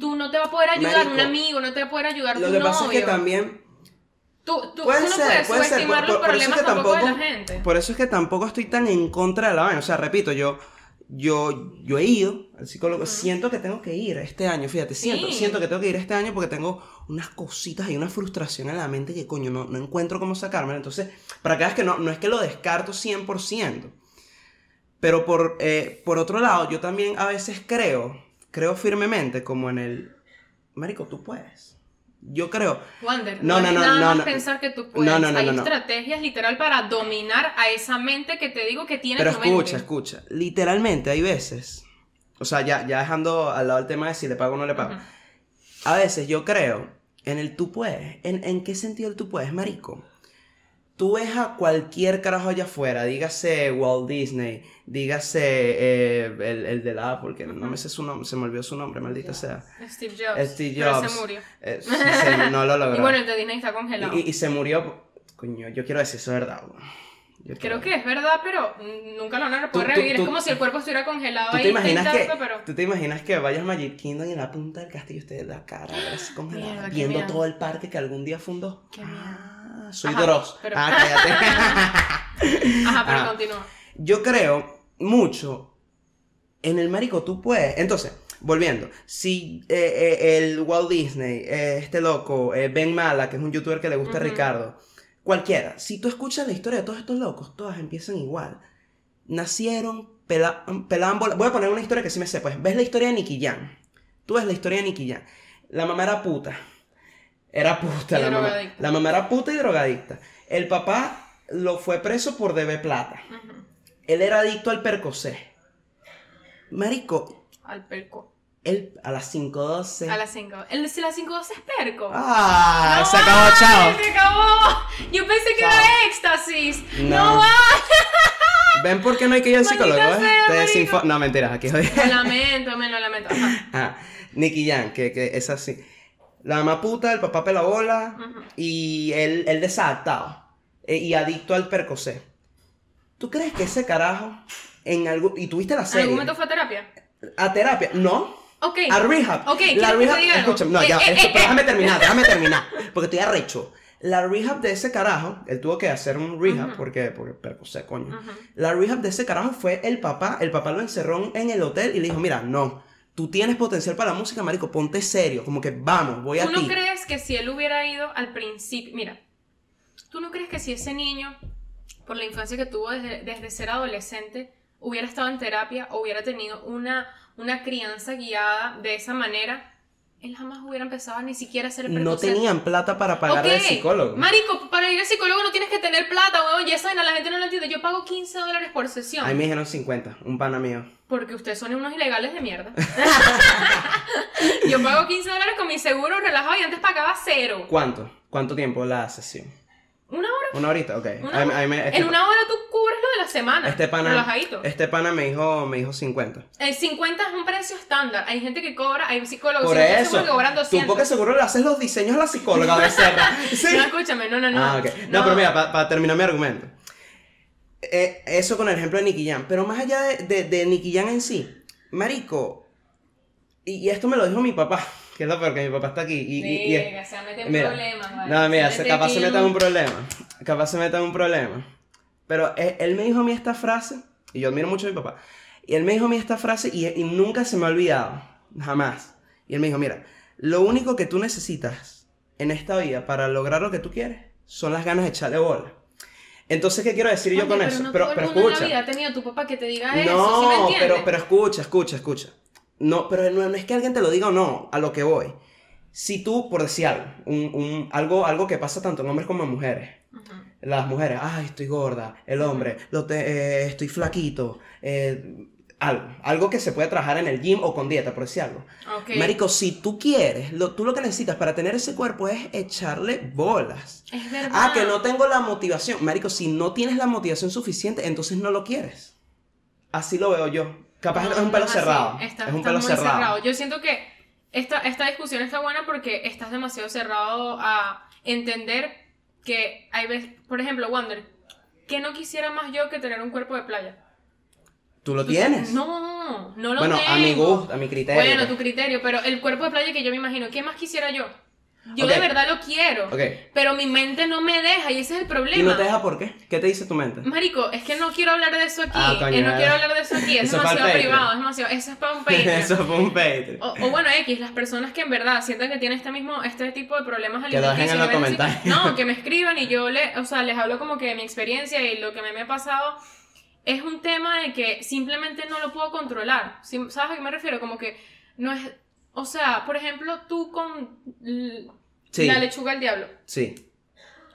tú no te va a poder ayudar Marico, un amigo, no te va a poder ayudar Lo tu que novio. pasa es que también Tú, tú, Puede tú no ser, puede Por, los por- por eso es que tampoco, tampoco, de la gente. por eso es que tampoco estoy tan en contra de la vaina. O sea, repito, yo, yo, yo he ido al psicólogo. Siento que tengo que ir este año, fíjate, siento, Sí. siento que tengo que ir este año porque tengo unas cositas y una frustración en la mente que coño, no, no encuentro cómo sacármela. Entonces, para que veas que no, no es que lo descarto 100%. Pero por, eh, por otro lado, yo también a veces creo, creo firmemente como en el... Marico, tú puedes. Yo creo, Wander, No, no, no, es no, nada no, más no. pensar que tú puedes. No, no, no, Hay estrategias literal para dominar a esa mente que te digo que tiene Pero escucha, mente. escucha. Literalmente hay veces. O sea, ya, ya dejando al lado el tema de si le pago o no le pago. A veces yo creo en el tú puedes. ¿En, en qué sentido el tú puedes, marico? Tú ves a cualquier carajo allá afuera, dígase Walt Disney, dígase eh, el, el de la Apple, que no me sé su nombre, se me olvidó su nombre, maldita sea. Steve Jobs. Steve pero Jobs. se murió. Eh, se- no lo logró. Y bueno, el de Disney está congelado. y, y- y se murió. Coño, yo quiero decir eso es verdad. Yo Creo que es verdad, pero nunca lo van a poder revivir. tú- es como si el cuerpo estuviera congelado ¿Tú ahí. te, imaginas está que, pero... ¿Tú te imaginas que vayas a Magic Kingdom y en la punta del castillo usted la cara así congelada, Mierda, viendo miedo. todo el parque que algún día fundó? Qué miedo. Ah, soy Ajá, Dross. pero- Ah, cállate. Ajá, pero Ah. continúa. Yo creo mucho en el marico, tú puedes. Entonces, volviendo, si eh, eh, el Walt Disney, eh, este loco, Ben Mala, que es un youtuber que le gusta a. Ricardo, cualquiera, si tú escuchas la historia de todos estos locos, todas empiezan igual. Nacieron, pela- pelaban bola. Voy a poner una historia que sí me sé, pues. ¿Ves la historia de Nicky Jam? Tú ves la historia de Nicky Jam. La mamá era puta. Era puta la mamá. La mamá era puta y drogadicta. El papá lo fue preso por deber plata. Ujú. Él era adicto al percocé. Marico, Al perco. él a las 5.12. A las 5. El de las 5 es perco. ¡Ah! No se acabó, chao. Se acabó. Yo pensé que Chao. era éxtasis. No. No, va. ¿Ven por qué no hay que ir al psicólogo? eh? sea, Te No, mentiras, aquí jodí. Lo lamento, me lo lamento. Ajá. Ah, Nicky Jam, que, que es así. La mamá puta, el papá pela bola Ujú. y él, él desadaptado eh, y adicto al percocé. ¿Tú crees que ese carajo en algún... y tuviste la ¿En serie? algún momento fue a terapia? ¿A terapia? No. Ok. A rehab. Ok, ¿quieres la te rehab. algo? Escúchame, no, Eh, ya, eh, esto- eh, pero eh. déjame terminar, déjame terminar. Porque estoy arrecho. La rehab de ese carajo, él tuvo que hacer un rehab Ujú. porque, porque, percocé, coño. Ujú. La rehab de ese carajo fue el papá. El papá lo encerró en el hotel y le dijo: Mira, no, tú tienes potencial para la música, marico, ponte serio. Como que vamos, voy a ¿Tú no ti. crees que si él hubiera ido al principio, mira, ¿tú no crees que si ese niño, por la infancia que tuvo desde, desde ser adolescente, hubiera estado en terapia o hubiera tenido una, una crianza guiada de esa manera, él jamás hubiera empezado a ni siquiera a hacer el No tenían plata para pagar al Ok, psicólogo. Marico, para ir al psicólogo no tienes que tener plata, weón. Y esa la gente no lo entiende. Yo pago 15 dólares por sesión. Ahí me dijeron 50, un pana mío. Porque ustedes son unos ilegales de mierda. Yo pago 15 dólares con mi seguro relajado y antes pagaba cero. ¿Cuánto? ¿Cuánto tiempo la sesión? Una hora. ¿Una horita? Ok. Una este, en una hora tú cubres lo de la semana. este pana, Relajadito. este pana me dijo, me dijo 50. El 50 es un precio estándar. Hay gente que cobra, hay psicólogos Por eso, que cobran tú 200. porque seguro le haces los diseños a la psicóloga de cerda. Sí. No, escúchame, no, no, no. Ah, ok. No, pero mira, para terminar mi argumento. Eh, eso con el ejemplo de Nicky Jam. Pero más allá de, de, de Nicky Jam en sí, Marico, y, y esto me lo dijo mi papá, que es lo peor que mi papá está aquí. Y, y- y es- Verga, se mete en mira, problemas, vale. no, mira, Se capaz se en meta en un problema. Capaz se meta en un problema. Pero él, me dijo a mí esta frase, y yo admiro mucho a mi papá. Y él me dijo a mí esta frase y, y nunca se me ha olvidado. Jamás. Y él me dijo, mira, lo único que tú necesitas en esta vida para lograr lo que tú quieres son las ganas de echarle bola. Entonces, ¿qué quiero decir yo Oye, con pero eso? No pero todo el pero mundo en escucha. la vida ha tenido tu papá que te diga eso, ¿sí me No, pero, pero escucha, escucha, escucha. No, pero no, no es que alguien te lo diga o no, a lo que voy. Si tú, por decir algo, un, un- algo, algo que pasa tanto en hombres como en mujeres. Las mujeres, ay, estoy gorda. El hombre, lo te- eh, estoy flaquito. eh, algo, algo que se puede trabajar en el gym o con dieta, por decir algo. Ok. Marico, si tú quieres, lo, tú lo que necesitas para tener ese cuerpo es echarle bolas. Es verdad. Ah, que no tengo la motivación. Marico, si no tienes la motivación suficiente, entonces no lo quieres. Así lo veo yo. Capaz No, es un no pelo así. cerrado. Está, es un está pelo muy cerrado. Yo siento que esta, esta discusión está buena porque estás demasiado cerrado a entender que hay veces, por ejemplo, Wander, que no quisiera más yo que tener un cuerpo de playa. ¿Tú lo tienes? No, no lo bueno, tengo. a mi gusto, a mi criterio. Bueno, pues. tu criterio, pero el cuerpo de playa que yo me imagino, ¿qué más quisiera yo? Yo Ok. de verdad lo quiero, Ok. pero mi mente no me deja y ese es el problema. ¿Y no te deja por qué? ¿Qué te dice tu mente? Marico, es que no quiero hablar de eso aquí. Ah, coño, eh, no quiero hablar de eso aquí. Es Eso es para demasiado privado. Es demasiado. Eso es para un Patreon. Eso fue un Patreon. O, o bueno, X, las personas que en verdad sienten que tienen este mismo, este tipo de problemas Que lo dejen en alimenticios los comentarios. No, que me escriban y yo le, o sea, les hablo como que de mi experiencia y lo que me, me ha pasado. Es un tema de que simplemente no lo puedo controlar. ¿Sabes a qué me refiero? Como que no es. O sea, por ejemplo, tú con Sí. la lechuga al diablo. Sí.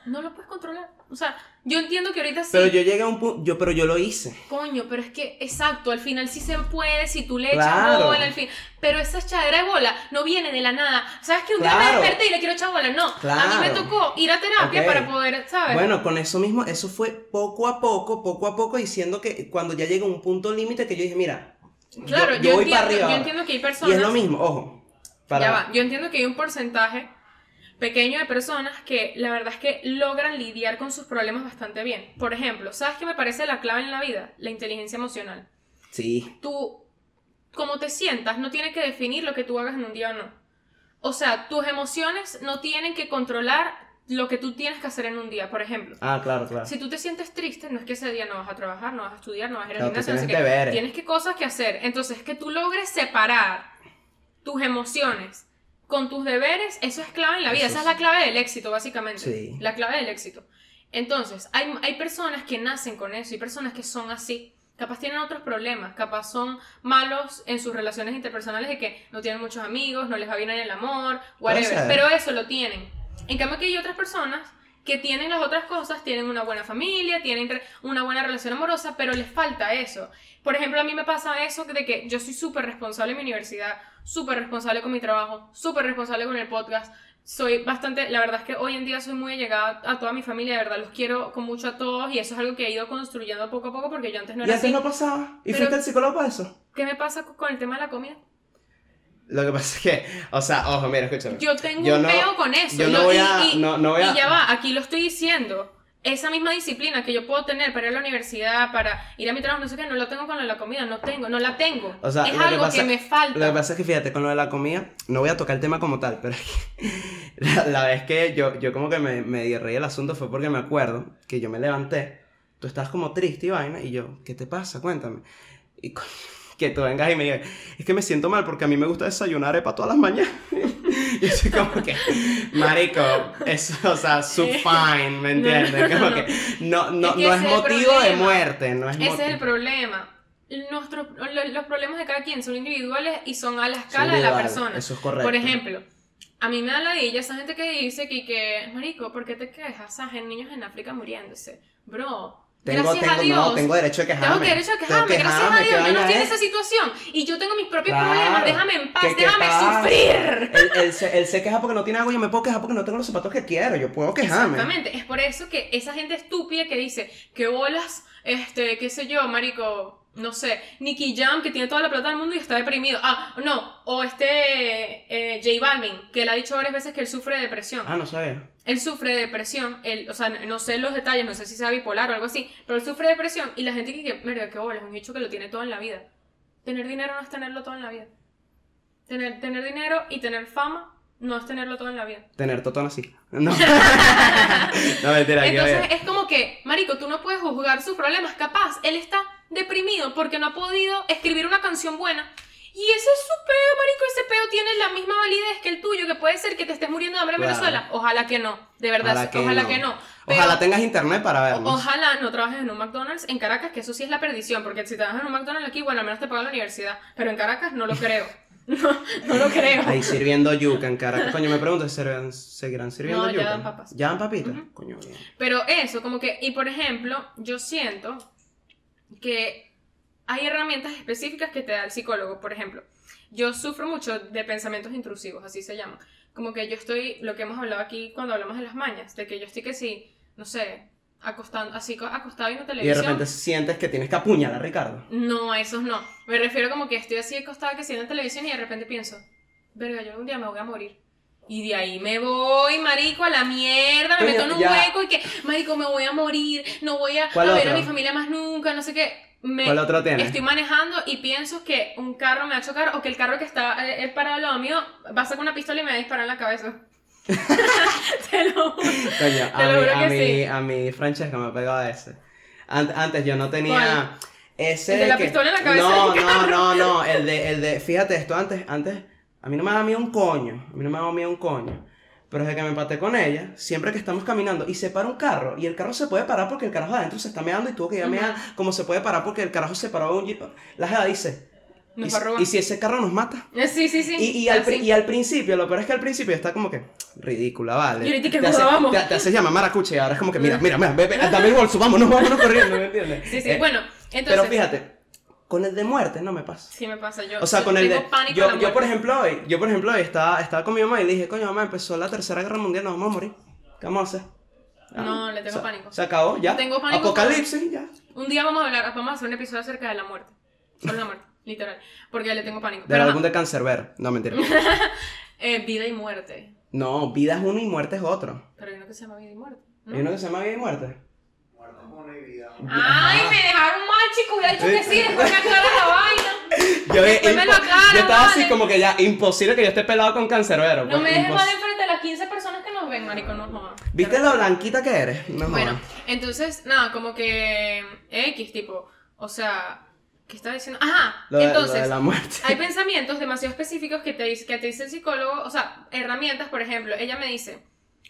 No lo puedes controlar. O sea, yo entiendo que ahorita sí. Pero yo llegué a un punto, yo, pero yo lo hice. Coño, pero es que, exacto, al final sí se puede, si tú le Claro. echas bola, al fin. Pero esa echadera de bola no viene de la nada. ¿Sabes que un día me Claro. desperté y le quiero echar bola? No. A mí Claro. me tocó ir a terapia Ok. para poder, ¿sabes? Bueno, con eso mismo, eso fue poco a poco, poco a poco, diciendo que cuando ya llega un punto límite que yo dije, mira, claro, yo, yo, yo voy entiendo, para arriba. yo entiendo que hay Y personas. es lo mismo, ojo. Para... Ya va, yo entiendo que hay un porcentaje pequeño de personas que la verdad es que logran lidiar con sus problemas bastante bien. Por ejemplo, ¿sabes qué me parece la clave en la vida? La inteligencia emocional. Sí. tú, como te sientas, no tiene que definir lo que tú hagas en un día o no. O sea, tus emociones no tienen que controlar lo que tú tienes que hacer en un día. Por ejemplo, Ah, claro, claro. si tú te sientes triste, no es que ese día no vas a trabajar, no vas a estudiar, no vas a ir al gimnasio, no sé tienes. Tienes que cosas que hacer. Entonces, que tú logres separar tus emociones con tus deberes, eso es clave en la vida. Eso Esa es la clave del éxito, básicamente. Sí. La clave del éxito. Entonces, hay, hay personas que nacen con eso y personas que son así. Capaz tienen otros problemas, capaz son malos en sus relaciones interpersonales de que no tienen muchos amigos, no les va bien en el amor, whatever. Pero eso lo tienen. En cambio, que hay otras personas que tienen las otras cosas, tienen una buena familia, tienen una buena relación amorosa, pero les falta eso. Por ejemplo, a mí me pasa eso de que yo soy súper responsable en mi universidad, súper responsable con mi trabajo, súper responsable con el podcast. Soy bastante, la verdad es que hoy en día soy muy allegada a toda mi familia, de verdad los quiero con mucho a todos y eso es algo que he ido construyendo poco a poco porque yo antes no ¿Y era antes así. no pasaba? ¿Y Pero- fuiste al psicólogo para eso? ¿Qué me pasa con el tema de la comida? Lo que pasa es que, o sea, ojo, mira, escúchame. Yo tengo Yo un no- peo con eso. yo no Yo- voy y- a- y- no- no voy a- y ya va, aquí lo estoy diciendo. Esa misma disciplina que yo puedo tener para ir a la universidad, para ir a mi trabajo, no sé qué, no lo tengo con lo de la comida, no tengo, no la tengo. O sea, es que algo que, pasa- me falta. Lo que pasa es que fíjate, con lo de la comida, no voy a tocar el tema como tal, pero que la, la vez que yo, yo como que me, me reír el asunto fue porque me acuerdo que yo me levanté, tú estabas como triste y vaina, y yo, ¿qué te pasa? Cuéntame. Y co- que tú vengas y me digas, es que me siento mal porque a mí me gusta desayunar arepa todas las mañanas. y yo soy como que, marico, eso, o sea, sub fine, ¿me No, no, entiendes? no, Como no. que no, no, Es que no es motivo de problema. muerte, no es Ese motivo. es el problema. nuestros, lo- los problemas de cada quien son individuales y son a la escala de la persona. Eso es correcto. Por ejemplo, a mí me da la ella esa gente que dice que, que marico, ¿por qué te quejas? ¿Sabes? Hay niños en África muriéndose. Bro, tengo, gracias tengo, a Dios. no, tengo derecho a quejarme. Tengo derecho a quejarme, que gracias a ¿qué Dios. Yo no estoy en es? esa situación y yo tengo mis propios Claro. problemas. Déjame en paz, Que- que déjame paz. sufrir. Él, él se, él se queja porque no tiene agua yo me puedo quejar porque no tengo los zapatos que quiero. Yo puedo quejarme. Exactamente, es por eso que esa gente estúpida que dice que bolas, este, qué sé yo, marico, no sé, Nicky Jam que tiene toda la plata del mundo y está deprimido. Ah, no, o este eh, J Balvin, que él ha dicho varias veces que él sufre de depresión. Ah, no sabía. Él sufre de depresión, él, o sea, no sé los detalles, no sé si sea bipolar o algo así, pero él sufre de depresión y la gente que, mira, qué bolas, un dicho que lo tiene todo en la vida. Tener dinero no es tenerlo todo en la vida. Tener, tener dinero y tener fama no es tenerlo todo en la vida. Tener totón así. No. no, mentira, Entonces es como que, Marico, tú no puedes juzgar sus problemas. Capaz, él está deprimido porque no ha podido escribir una canción buena. Y ese es su peo, Marico. Ese peo tiene la misma validez que el tuyo, que puede ser que te estés muriendo de hambre en Claro. Venezuela. Ojalá que no, de verdad, Ojalá ojalá que que no. Pero Ojalá tengas internet para vernos. ojalá no trabajes en un McDonald's en Caracas, que eso sí es la perdición, porque si trabajas en un McDonald's aquí, bueno, al menos te pagan la universidad. Pero en Caracas no lo creo. No, no lo creo. Ahí sirviendo yuca en Caracas. Coño, me pregunto si serán- seguirán sirviendo No, ya yuca. dan papas. ¿Ya dan papitas? Coño, bien. Pero eso, como que, y por ejemplo, yo siento que hay herramientas específicas que te da el psicólogo. Por ejemplo, yo sufro mucho de pensamientos intrusivos, así se llaman. Como que yo estoy, lo que hemos hablado aquí cuando hablamos de las mañas, de que yo estoy que sí, no sé, acostando, así co- acostado viendo Y de televisión. repente sientes que tienes que apuñalar a Ricardo. No, esos no. Me refiero como que estoy así acostada que siendo en televisión y de repente pienso, verga, yo algún día me voy a morir. Y de ahí me voy, marico, a la mierda, me Coño, meto en un ya. hueco y que, marico, me voy a morir, no voy a, a ¿Cuál ver a mi familia más nunca, no sé qué. Me, ¿Cuál otro tienes? Estoy manejando y pienso que un carro me va a chocar o que el carro que está eh, eh, parado al lado mío va a sacar una pistola y me va a disparar en la cabeza. Te lo juro. Coño, Te a lo mí, juro a que mí, sí. a mí Francesca me pegaba ese. An- antes yo no tenía ¿Cuál? ese ¿El de la que- pistola en la cabeza No, del no, no, no, el de el de fíjate esto antes antes a mí no me daba miedo un coño, a mí no me daba miedo un coño. Pero desde que me empaté con ella, siempre que estamos caminando y se para un carro, y el carro se puede parar porque el carajo de adentro se está meando y tuvo que ir a mear, como se puede parar porque el carajo se paró un jeep. La jeva dice, Nos ¿y, va a si- robar. y si ese carro nos mata? Eh, Sí, sí, sí. Y, y, al, y al principio, lo peor es que al principio está como que ridícula, vale. Y ahorita que te, hace, vamos. te, te haces llamar maracucha y ahora es como que mira, mira, mira, ve, ve, dame el bolso, vámonos, vámonos corriendo, ¿me entiendes? Sí, sí, Eh, bueno, entonces. Pero fíjate, con el de muerte no me pasa. Sí me pasa yo. O sea, yo con el de. Yo, yo, por ejemplo, hoy, yo, por ejemplo, hoy estaba, estaba con mi mamá y le dije, coño, mamá, empezó la tercera guerra mundial, nos vamos a morir. ¿Qué vamos a hacer? Ah, No, le tengo se- pánico. Se acabó, ya. Tengo pánico Apocalipsis, ya. Un día vamos a hablar, vamos a hacer un episodio acerca de la muerte. Sobre la muerte, literal. Porque le tengo pánico. De Pero, algún de cancerbero. No, mentira. eh, vida y muerte. No, vida es uno y muerte es otro. Pero hay uno que se llama vida y muerte. ¿no? ¿Hay uno que se llama vida y muerte? Ay, me dejaron mal, chicos. Hubiera dicho que sí, después me aclara la vaina. Yo, Después me lo impo- aclaran, yo estaba así vale. como que ya, imposible que yo esté pelado con cancerbero. No pues, me dejes impos- mal enfrente de las 15 personas que nos ven, marico, no jodas. ¿Viste lo blanquita que eres? No Bueno, entonces, nada, como que X, tipo, o sea, ¿qué estaba diciendo? Ajá, Lo de, lo entonces, de la muerte. hay pensamientos demasiado específicos que te, dice- que te dice el psicólogo, o sea, herramientas, por ejemplo, ella me dice,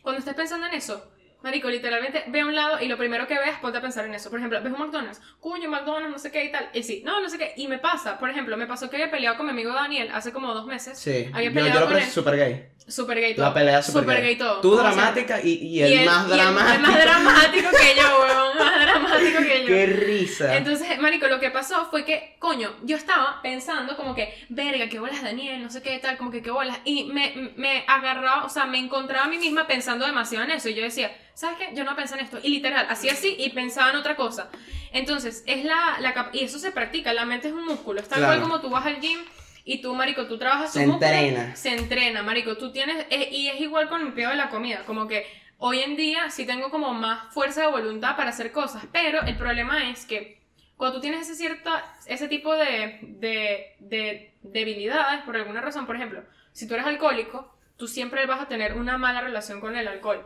cuando estés pensando en eso, marico, literalmente ve a un lado y lo primero que veas, ponte a pensar en eso. Por ejemplo, ves un McDonald's, cuño, McDonald's, no sé qué y tal, y sí, no, no sé qué, y me pasa, por ejemplo, me pasó que había peleado con mi amigo Daniel hace como dos meses, Sí, había yo, peleado yo lo con él. super gay. super gay todo, La pelea super, super gay todo. Tú dramática y, y el Y más y el- dramático. el más dramático que yo, weón, más dramático que yo. Qué risa. Entonces, marico, lo que pasó fue que, coño, yo estaba pensando como que, verga, qué bolas Daniel, no sé qué tal, como que qué bolas. Y me, me agarraba, o sea, me encontraba a mí misma pensando demasiado en eso. Y yo decía, ¿sabes qué? Yo no pensé en esto. Y literal, hacía así y pensaba en otra cosa. Entonces, es la, la y eso se practica, la mente es un músculo. Es tal Claro. cual como tú vas al gym y tú, marico, tú trabajas Se músculo, entrena. Se entrena, marico. Tú tienes, eh, y es igual con el pedo de la comida, como que hoy en día sí tengo como más fuerza de voluntad para hacer cosas, pero el problema es que cuando tú tienes ese cierto, ese tipo de, de, de debilidades, por alguna razón, por ejemplo, si tú eres alcohólico, tú siempre vas a tener una mala relación con el alcohol.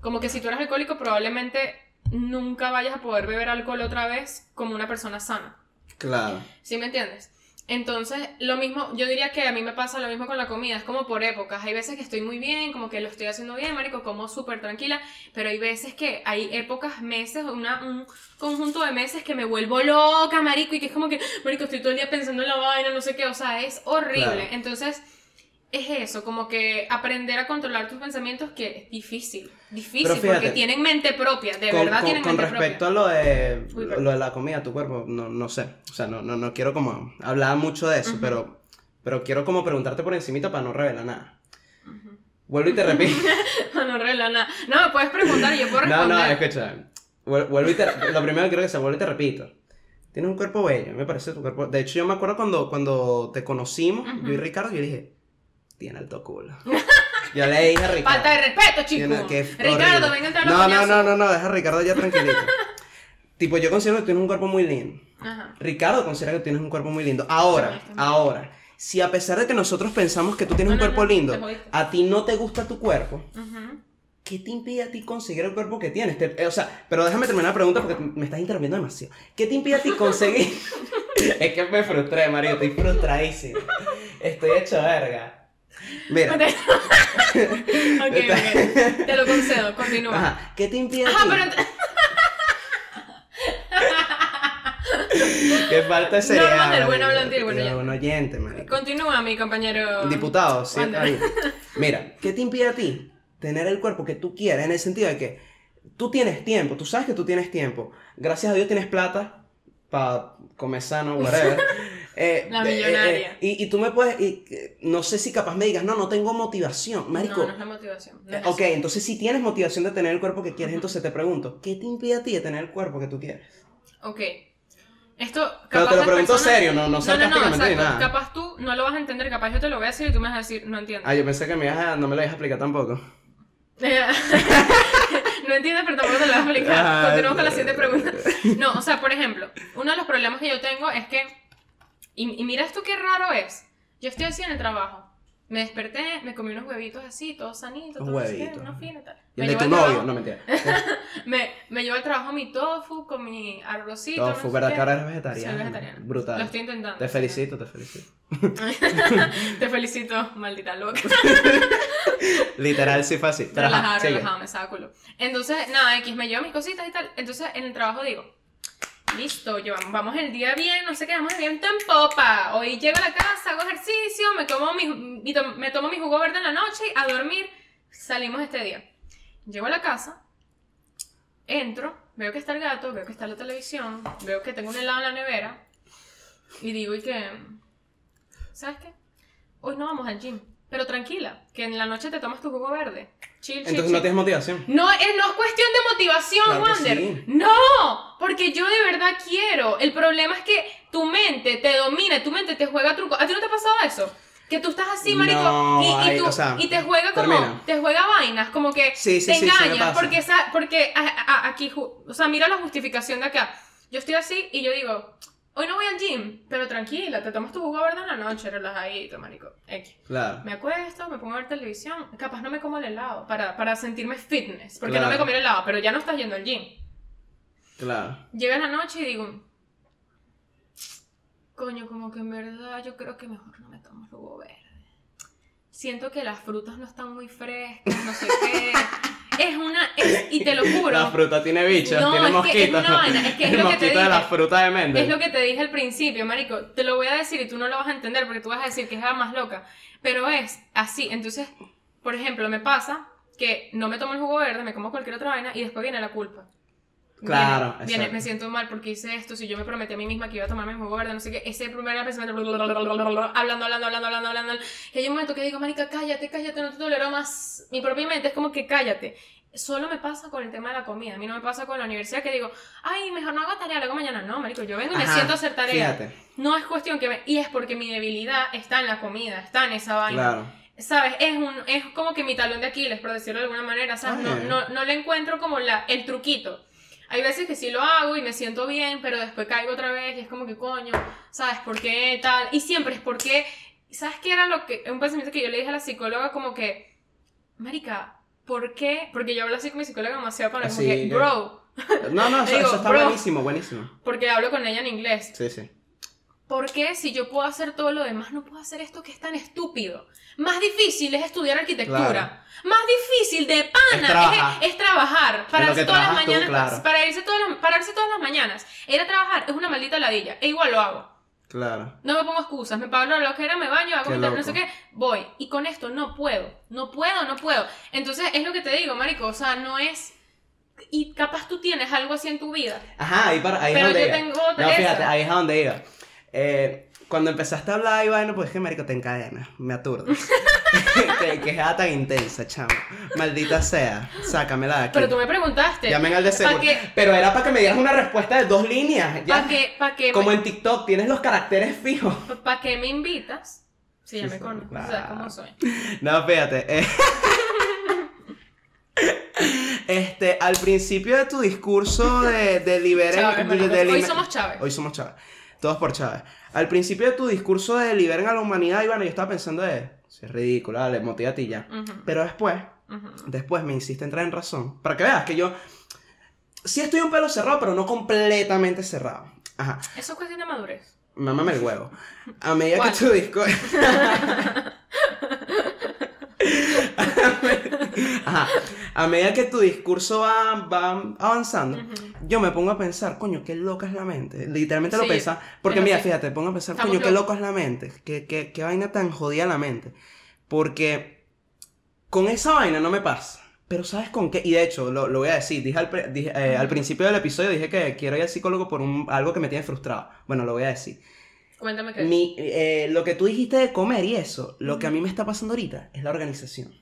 Como que si tú eres alcohólico, probablemente nunca vayas a poder beber alcohol otra vez como una persona sana. Claro. ¿Sí me entiendes? Entonces, lo mismo, yo diría que a mí me pasa lo mismo con la comida, es como por épocas. Hay veces que estoy muy bien, como que lo estoy haciendo bien, marico, como súper tranquila, pero hay veces que hay épocas, meses, una, un conjunto de meses que me vuelvo loca, marico, y que es como que, marico, estoy todo el día pensando en la vaina, no sé qué, o sea, es horrible. Claro. Entonces, es eso, como que aprender a controlar tus pensamientos, que es difícil, difícil, fíjate, porque tienen mente propia, de con, verdad con- tienen con mente respecto propia. a lo de, Uy, lo de la comida, tu cuerpo, no, no sé. O sea, no, no, no quiero como hablar mucho de eso, pero, pero quiero como preguntarte por encimita para no revelar nada. Vuelvo y te repito. no revela nada. No, me puedes preguntar y yo puedo no, responder. no, escucha. Vuel- Vuelvo y te, lo primero que quiero que se vuelvo y te repito. Tienes un cuerpo bello, me parece tu cuerpo. De hecho, yo me acuerdo cuando, cuando te conocimos, yo y Ricardo, yo dije, tiene alto culo. Yo le dije a Ricardo. Falta de respeto, chico. Ricardo, venga a entrar No, no, no, no, no, deja a Ricardo ya tranquilito. tipo, yo considero que tienes un cuerpo muy lindo. Ajá. Ricardo considera que tienes un cuerpo muy lindo. Ahora, Sí, ahora, si a pesar de que nosotros pensamos que tú tienes No, un cuerpo no, lindo, a ti no te gusta tu cuerpo. ¿qué te impide a ti conseguir el cuerpo que tienes? Te- eh, o sea, pero déjame terminar la pregunta porque me estás interrumpiendo demasiado. ¿Qué te impide a ti conseguir? es que me frustré, Mario, estoy frustradísimo. Estoy hecho verga. Mira. Ok, ok. Te lo concedo, continúa. Ajá, Ajá, ¿qué te impide a ti? pero. Que falta seriedad. Normas del buen hablante y Del oyente. buen oyente, marico. Continúa, mi compañero. Diputado, sí. Mira, ¿qué te impide a ti tener el cuerpo que tú quieres? En el sentido de que tú tienes tiempo, tú sabes que tú tienes tiempo. Gracias a Dios tienes plata para comer sano, whatever. Eh, La eh, millonaria. eh, y, y tú me puedes, y, eh, no sé si capaz me digas, no, no tengo motivación. Marico, No, no es la motivación. no eh, es ok, eso. entonces si tienes motivación de tener el cuerpo que quieres, entonces te pregunto, ¿qué te impide a ti de tener el cuerpo que tú quieres? Ok. Esto. Pero capaz te lo pregunto personas- serio, no, no sarcásticamente ni nada. Capaz tú no lo vas a entender, capaz yo te lo voy a decir y tú me vas a decir, no entiendo. Ah, yo pensé que me ibas a- no me lo ibas a explicar tampoco. no entiendes, pero tampoco te lo voy a explicar. Ah, Continuamos con la siguiente pregunta. No, o sea, por ejemplo, uno de los problemas que yo tengo es que. Y, y mira esto qué raro es. Yo estoy así en el trabajo. Me desperté, me comí unos huevitos así, todos sanitos, Unos todo huevitos. una fina y tal. Y el de tu novio, no mentira. Me, me llevo al trabajo mi tofu con mi arrocito. Tofu, no sé ¿verdad que ahora eres vegetariana? Soy vegetariana. Brutal. Lo estoy intentando. Te felicito, te felicito. Te felicito, maldita loca. Literal, sí fue así. Relajado, relajado, me saca culo. Entonces, nada, X, me llevo mis cositas y tal. Entonces, en el trabajo digo, listo, vamos el día bien, no sé qué, vamos el viento en popa. Hoy llego a la casa, hago ejercicio, me, como mi, me tomo mi jugo verde en la noche, a dormir, salimos este día. Llego a la casa, entro, veo que está el gato, veo que está la televisión, veo que tengo un helado en la nevera, y digo, ¿y qué? ¿Sabes qué? Hoy no vamos al gym. Pero tranquila, que en la noche te tomas tu jugo verde. Chill, Entonces chill. no tienes motivación. No, es, no es cuestión de motivación, Claro Wander. sí. No, porque yo de verdad quiero. El problema es que tu mente te domina, tu mente te juega truco. ¿A ti no te ha pasado eso? Que tú estás así, marico, No, y, y ay, tú- o sea, y te juega como, termina. te juega vainas, como que Sí, sí, te engañas, porque, esa- porque a- a- aquí, o sea, mira la justificación de acá. Yo estoy así y yo digo, hoy no voy al gym, pero tranquila, te tomas tu jugo verde en la noche, relajadito, marico. X. Claro. Me acuesto, me pongo a ver televisión. Capaz no me como el helado para, para sentirme fitness. Porque Claro. no me comí el helado, pero ya no estás yendo al gym. Claro. Llega la noche y digo, coño, como que en verdad yo creo que mejor no me tomo jugo verde. Siento que las frutas no están muy frescas, no sé qué. Es una. es- y te lo juro. La fruta tiene bichos, No, tiene es que es mosquitos. una vaina, es que es El lo que te mosquito de la dije. fruta de Méndez. Es lo que te dije al principio, marico. Te lo voy a decir y tú no lo vas a entender porque tú vas a decir que es la más loca. Pero es así. Entonces, por ejemplo, me pasa que no me tomo el jugo verde, me como cualquier otra vaina y después viene la culpa. Claro, Viene, viene, me siento mal porque hice esto. Si yo me prometí a mí misma que iba a tomarme mi jugo verde, no sé qué. Ese primer pensamiento, hablando, hablando, hablando, hablando, hablando. Y hay un momento que digo, marica, cállate, cállate, no te tolero más. Mi propia mente es como que cállate. Solo me pasa con el tema de la comida. A mí no me pasa con la universidad que digo, ay, mejor no hago tarea, lo hago mañana. No, marico, yo vengo y me Ajá, siento a hacer tarea. Fíjate. No es cuestión que me... Y es porque mi debilidad está en la comida, está en esa vaina. Claro. ¿Sabes? Es, un, es como que mi talón de Aquiles, por decirlo de alguna manera, ¿sabes? No, Ay. no, no le encuentro como la, el truquito. Hay veces que sí lo hago y me siento bien, pero después caigo otra vez y es como que coño, ¿sabes? ¿Por qué tal? Y siempre es porque, ¿sabes qué era lo que, un pensamiento que yo le dije a la psicóloga como que, Marica, ¿por qué? Porque yo hablo así con mi psicóloga demasiado con Así como que, bro, No, no, eso, Digo, eso está buenísimo, buenísimo. porque hablo con ella en inglés. Sí, sí. ¿Por qué si yo puedo hacer todo lo demás no puedo hacer esto que es tan estúpido? Más difícil es estudiar arquitectura. Claro. Más difícil de pana Es trabajar. es, es trabajar. Pararse que todas las trabajas tú, mañanas. claro. Para irse todas las, pararse todas las mañanas. Ir a trabajar es una maldita ladilla. E igual lo hago. Claro. No me pongo excusas, me pago la loquera, me baño, hago no sé qué, voy. Y con esto no puedo, no puedo, no puedo. Entonces es lo que te digo, marico, o sea, no es... Y capaz tú tienes algo así en tu vida. Ajá, ahí, para, ahí Pero es donde yo iba. tengo otra- No, fíjate, ahí es donde iba. Eh, cuando empezaste a hablar y vaina, pues es que marico te encadenas, me aturdes. que, que es tan intensa, chamo. Maldita sea, sácamela de aquí. Pero tú me preguntaste. Llamen al de ¿Para seguro. Pero era para que me dieras una respuesta de dos líneas. ¿Para qué, pa' Como me, en TikTok, tienes los caracteres fijos. pa' qué me invitas? Sí, ya me claro. sabes cómo soy. No, fíjate. eh. Este, al principio de tu discurso de, de liberen... Chávez, de- marico, de hoy somos Chávez. Hoy somos Chávez. Todos por Chávez. Al principio de tu discurso de liberen a la humanidad, Iván, yo estaba pensando de... Si es ridículo, dale, motívate y ya. Pero después, después me hiciste entrar en razón. Para que veas que yo... Sí estoy un pelo cerrado, pero no completamente cerrado. Ajá. Eso es cuestión de madurez. Mámame el huevo. A medida ¿Cuál? que tu disco. Ajá. A medida que tu discurso va, va avanzando, Ujú. yo me pongo a pensar, coño, qué loca es la mente. Literalmente lo Sí, piensa. Porque es mira, fíjate, pongo a pensar, Estamos coño, qué loca es la mente. Qué, qué, qué vaina tan jodida la mente. Porque con esa vaina no me pasa. Pero ¿sabes con qué? Y de hecho, lo, lo voy a decir. Dije, al, pre- dije, eh, al principio del episodio, dije que quiero ir al psicólogo por un, algo que me tiene frustrado. Bueno, lo voy a decir. Cuéntame qué. Mi, eh, lo que tú dijiste de comer y eso, lo que a mí me está pasando ahorita es la organización.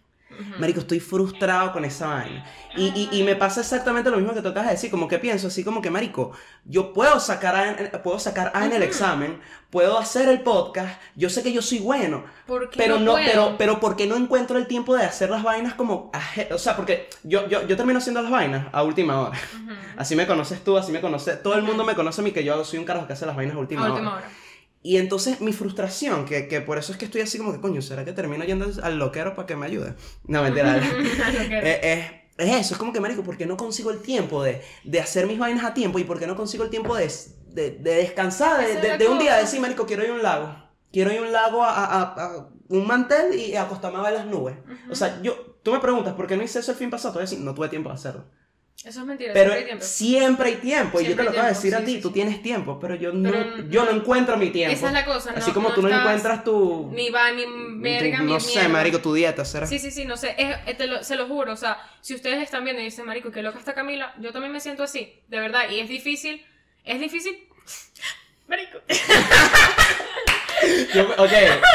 Marico, estoy frustrado con esa vaina. Y, y, y me pasa exactamente lo mismo que tú acabas de decir, como que pienso así como que, Marico, yo puedo sacar A en, puedo sacar A en el examen, puedo hacer el podcast, yo sé que yo soy bueno, ¿Por qué pero no, puedo? pero, pero ¿por qué no encuentro el tiempo de hacer las vainas como, o sea, porque yo, yo, yo termino haciendo las vainas a última hora. Así me conoces tú, así me conoce, todo el mundo me conoce a mí que yo soy un carajo que hace las vainas a última, A última hora. hora. Y entonces mi frustración, que, que por eso es que estoy así como que, coño, ¿será que termino yendo al loquero para que me ayude? No, mentira. Eh, eh, es eso, es como que, marico, ¿por qué no consigo el tiempo de, de hacer mis vainas a tiempo? ¿Y por qué no consigo el tiempo de, de, de descansar? De, de- de un día cosa. decir, marico, quiero ir a un lago. Quiero ir a un lago a, a- a- un mantel y acostarme a ver las nubes. O sea, yo, tú me preguntas, ¿por qué no hice eso el fin pasado? Te voy a decir, no tuve tiempo de hacerlo. Eso es mentira. Pero siempre hay tiempo. siempre hay tiempo. y yo te lo acabo de decir a ti, sí, tú sí. tienes tiempo, pero yo Pero no, yo no encuentro mi tiempo. Esa es la cosa. Así no- como no tú no encuentras tu... Ni va, ni verga, tu- no sé, mierda. marico, tu dieta, será. Sí, sí, sí, no sé, es- eh, te lo- se lo juro, o sea, si ustedes están viendo y dicen, marico, qué loca está Camila, yo también me siento así, de verdad, y es difícil, es difícil, marico, Yo,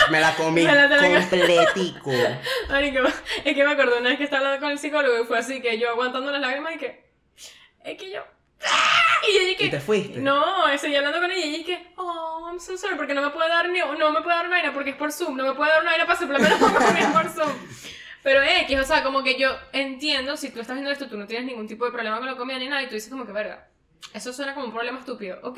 me la comí Me la completico. marico, es que me acuerdo una vez que estaba hablando con el psicólogo y fue así, que yo aguantando las lágrimas y que, es que yo, y ella y ¿Y te fuiste? no, seguí hablando con ella y que, oh, I'm so sorry, porque no me puede dar ni, no me puede dar vaina porque es por Zoom, no me puede dar una vaina para menos porque es por Zoom. Pero X, o sea, como que yo entiendo, si tú estás viendo esto, tú no tienes ningún tipo de problema con la comida ni nada, y tú dices como que, verga, eso suena como un problema estúpido. Ok,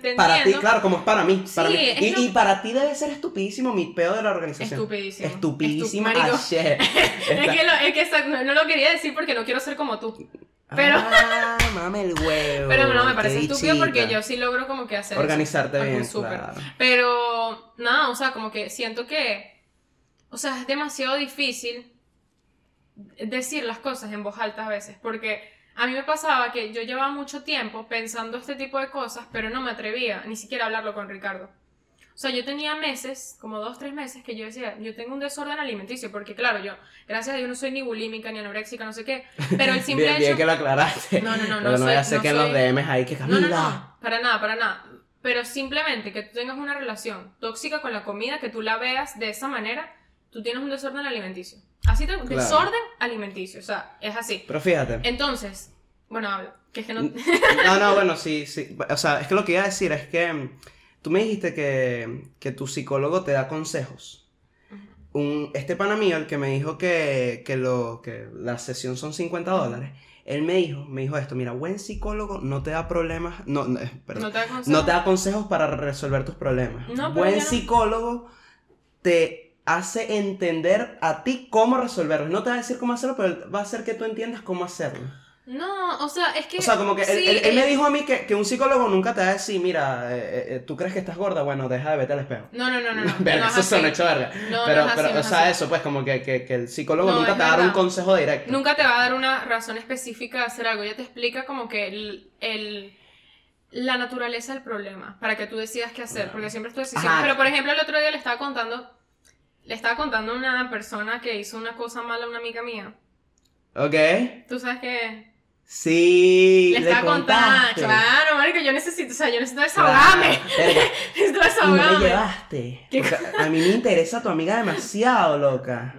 te Para ti, claro, como es para mí. Para Sí, mí. es Y, lo- y para ti debe ser estupidísimo mi pedo de la organización. Estupidísimo. Estupidísimo. Estu- marico. as shit. Es que, lo, es que no, no lo quería decir porque no quiero ser como tú. pero- Ah, mame el huevo. Pero no, me parece estúpido porque yo sí logro como que hacer eso. Organizarte Ajá, bien, claro. Pero, nada, o sea, como que siento que, o sea, es demasiado difícil decir las cosas en voz alta a veces, porque a mí me pasaba que yo llevaba mucho tiempo pensando este tipo de cosas, pero no me atrevía ni siquiera a hablarlo con Ricardo. O sea, yo tenía meses, como dos, tres meses, que yo decía, yo tengo un desorden alimenticio, porque claro, yo, gracias a Dios, no soy ni bulímica, ni anoréxica, no sé qué, pero el simple Bien, hecho... bien que lo aclaraste. No, no, no, no Pero no soy- voy a hacer no que en los soy- DMs ahí que No, Camila. no, no, para nada, para nada. Pero simplemente que tú tengas una relación tóxica con la comida, que tú la veas de esa manera, tú tienes un desorden alimenticio. Así te, desorden alimenticio, o sea, es así. Pero fíjate. Entonces, bueno, habla, que es que no... No, no, bueno, sí, sí. O sea, es que lo que iba a decir es que mm, tú me dijiste que, que tu psicólogo te da consejos. Un, este pana mío, el que me dijo que, que, lo, que la sesión son 50 dólares, él me dijo, me dijo esto, mira, buen psicólogo no te da problemas, no, no, eh, perdón, no te aconsejo. no te da consejos para resolver tus problemas. No, pero buen psicólogo te hace entender a ti cómo resolverlos. No te va a decir cómo hacerlo, pero va a hacer que tú entiendas cómo hacerlo. No, o sea, es que. O sea, como que él, sí, él- él me eh, dijo a mí que, que un psicólogo nunca te va a decir, mira, eh, eh, tú crees que estás gorda, bueno, deja de verte al espejo. No, no, no, no. no, Verga, no es eso hecho verga. No, pero, no es pero o sea, así. eso, pues, como que, que, que el psicólogo nunca te va a dar un consejo directo. Nunca te va a dar una razón específica de hacer algo. Ella te explica como que el, el- la naturaleza del problema para que tú decidas qué hacer. Porque siempre es tu decisión. Ajá. Pero, por ejemplo, el otro día le estaba contando. Le estaba contando a una persona que hizo una cosa mala a una amiga mía. ¿Ok? Tú sabes que. Sí, Le estaba contando. contaste. Claro, marico, yo necesito. O sea, yo necesito desahogarme. Claro. Necesito y no me desahogarme. llevaste. ¿Qué a mí me interesa tu amiga demasiado, loca.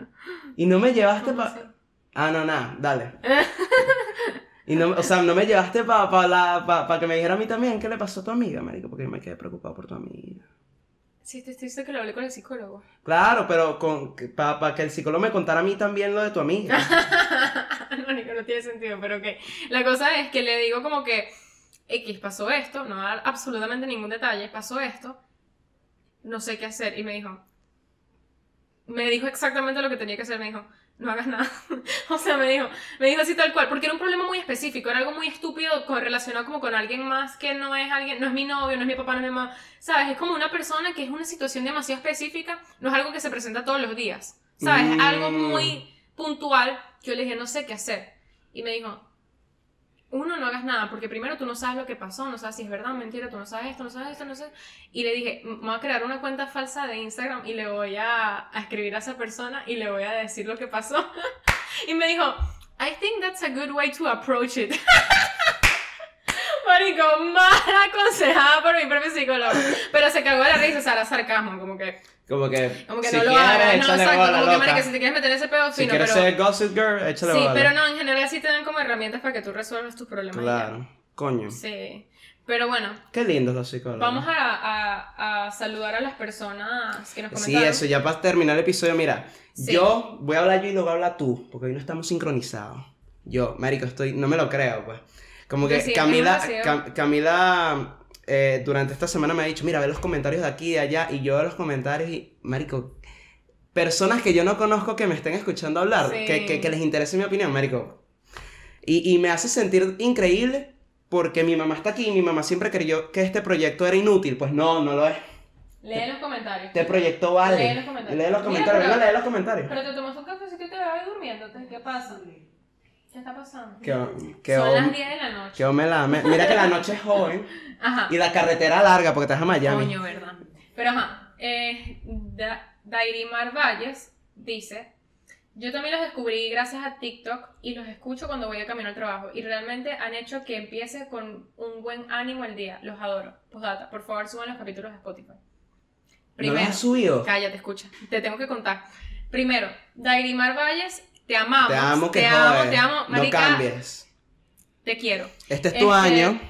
Y no me llevaste ¿Cómo para... Ah, no, nada, dale. Y no, o sea, no me llevaste para pa, pa que me dijera a mí también qué le pasó a tu amiga, marico, porque yo me quedé preocupado por tu amiga. Sí, te dice que lo hablé con el psicólogo. Claro, pero con para que el psicólogo me contara a mí también lo de tu amiga. no, Nico, no tiene sentido, pero ok. La cosa es que le digo como que X pasó esto, no va a dar absolutamente ningún detalle, pasó esto, no sé qué hacer. Y me dijo, me dijo exactamente lo que tenía que hacer, me dijo, no hagas nada. o sea, me dijo, me dijo así tal cual, porque era un problema muy específico, era algo muy estúpido con, relacionado como con alguien más que no es alguien, no es mi novio, no es mi papá, no es mi mamá, ¿sabes? Es como una persona que es una situación demasiado específica, no es algo que se presenta todos los días, ¿sabes? Mm. Algo muy puntual, yo le dije, no sé qué hacer. Y me dijo, uno, no hagas nada, porque primero tú no sabes lo que pasó, no sabes si es verdad o mentira, tú no sabes esto, no sabes esto, no sabes. Y le dije, "M- me voy a crear una cuenta falsa de Instagram y le voy a, a escribir a esa persona y le voy a decir lo que pasó. y me dijo, I think that's a good way to approach it. Marico, mal aconsejada por mi propio psicólogo. Pero se cagó la risa, o sea, era sarcasmo, como que, Como que, como que si no lo quieres, hagas. No, exacto, como que, loca. marico, si te quieres meter ese pedo Si fino, quieres pero... ser gossip girl, échale Sí, bola. pero no, en general sí te dan como herramientas para que tú resuelvas tus problemas. y ya. Claro, coño. Sí. Pero bueno, Qué lindos los psicólogos. vamos a, a- a saludar a las personas que nos Sí, comentaron. eso, ya para terminar el episodio, mira, Sí. yo voy a hablar yo y luego habla tú, porque hoy no estamos sincronizados. Yo, marico, estoy, no me lo creo, pues. Como que Sí, sí, Camila. Cam- Camila, eh, durante esta semana me ha dicho, mira, ve los comentarios de aquí y de allá, y yo veo los comentarios y, marico, personas que yo no conozco que me estén escuchando hablar, Sí. que, que, que les interese mi opinión, marico. Y, y me hace sentir increíble porque mi mamá está aquí y mi mamá siempre creyó que este proyecto era inútil, pues no, no lo es. Lee los comentarios. Este proyecto vale. Lee los comentarios. Lee los Mira, comentarios. pero- Venga, lee los comentarios. Pero te tomas un cafecito y te vas durmiéndote. ¿Qué pasa? ¿Qué está pasando? Que, que, Son las 10 de la noche. que me la me- Mira que la noche es joven Ajá. y la carretera larga porque estás a Miami. Coño, ¿verdad? Pero ajá, eh, Da- Dairimar Valles dice, yo también los descubrí gracias a TikTok y los escucho cuando voy a camino al trabajo y realmente han hecho que empiece con un buen ánimo el día. Los adoro. Postdata, por favor suban los capítulos de Spotify. ¿No los has subido? Cállate, escucha. Te tengo que contar. Primero, Dairimar Valles, te amamos. Te amo que te amo, jodes. te amo. No Marica, cambies. Te quiero. Este es tu Este, año.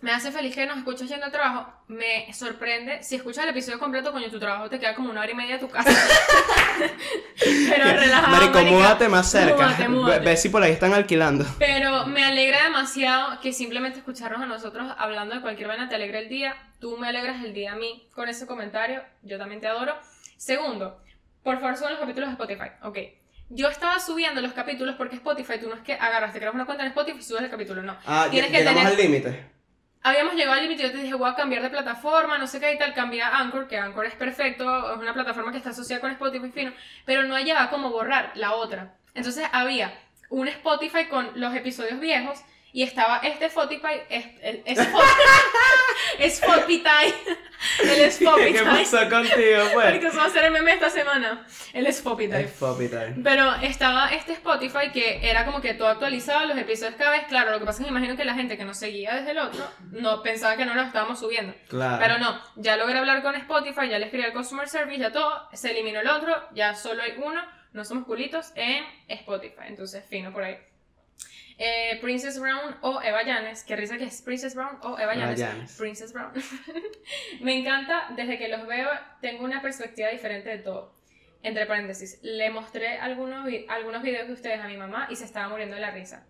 Me hace feliz que nos escuches yendo al trabajo. Me sorprende. Si escuchas el episodio completo, coño, tu trabajo te queda como una hora y media de tu casa. Pero relajado. Marico, múdate más cerca. Múdate, múdate. Ve, ve si por ahí están alquilando. Pero me alegra demasiado que simplemente escucharnos a nosotros hablando de cualquier vaina te alegra el día. Tú me alegras el día a mí con ese comentario. Yo también te adoro. Segundo, por favor suban los capítulos de Spotify. Ok. Yo estaba subiendo los capítulos porque Spotify, tú no es que agarras, te creas una cuenta en Spotify y subes el capítulo, no. Ah, Tienes que tener- al límite. Habíamos llegado al límite yo te dije, voy a cambiar de plataforma, no sé qué y tal, cambié a Anchor, que Anchor es perfecto, es una plataforma que está asociada con Spotify fino, pero no hallaba cómo borrar la otra. Entonces había un Spotify con los episodios viejos y estaba este Spotify, es, el, es Spotify, el ¿Qué Spotify. pasó contigo, pues? Porque eso va a ser el meme esta semana, el Spotify. Es Poppy time. Pero estaba este Spotify que era como que todo actualizado, los episodios cada vez. Claro, lo que pasa es que imagino que la gente que nos seguía desde el otro no pensaba que no los estábamos subiendo. Claro. Pero no, ya logré hablar con Spotify, ya le escribí al Customer Service, ya todo, se eliminó el otro, ya solo hay uno, no somos culitos en Spotify. Entonces, fino por ahí. Eh, Princess Brown o Eva Llanes, qué risa que es Princess Brown o Eva. Llanes. Princess Brown. Me encanta, desde que los veo, tengo una perspectiva diferente de todo. Entre paréntesis, le mostré algunos, vi- algunos videos de ustedes a mi mamá y se estaba muriendo de la risa.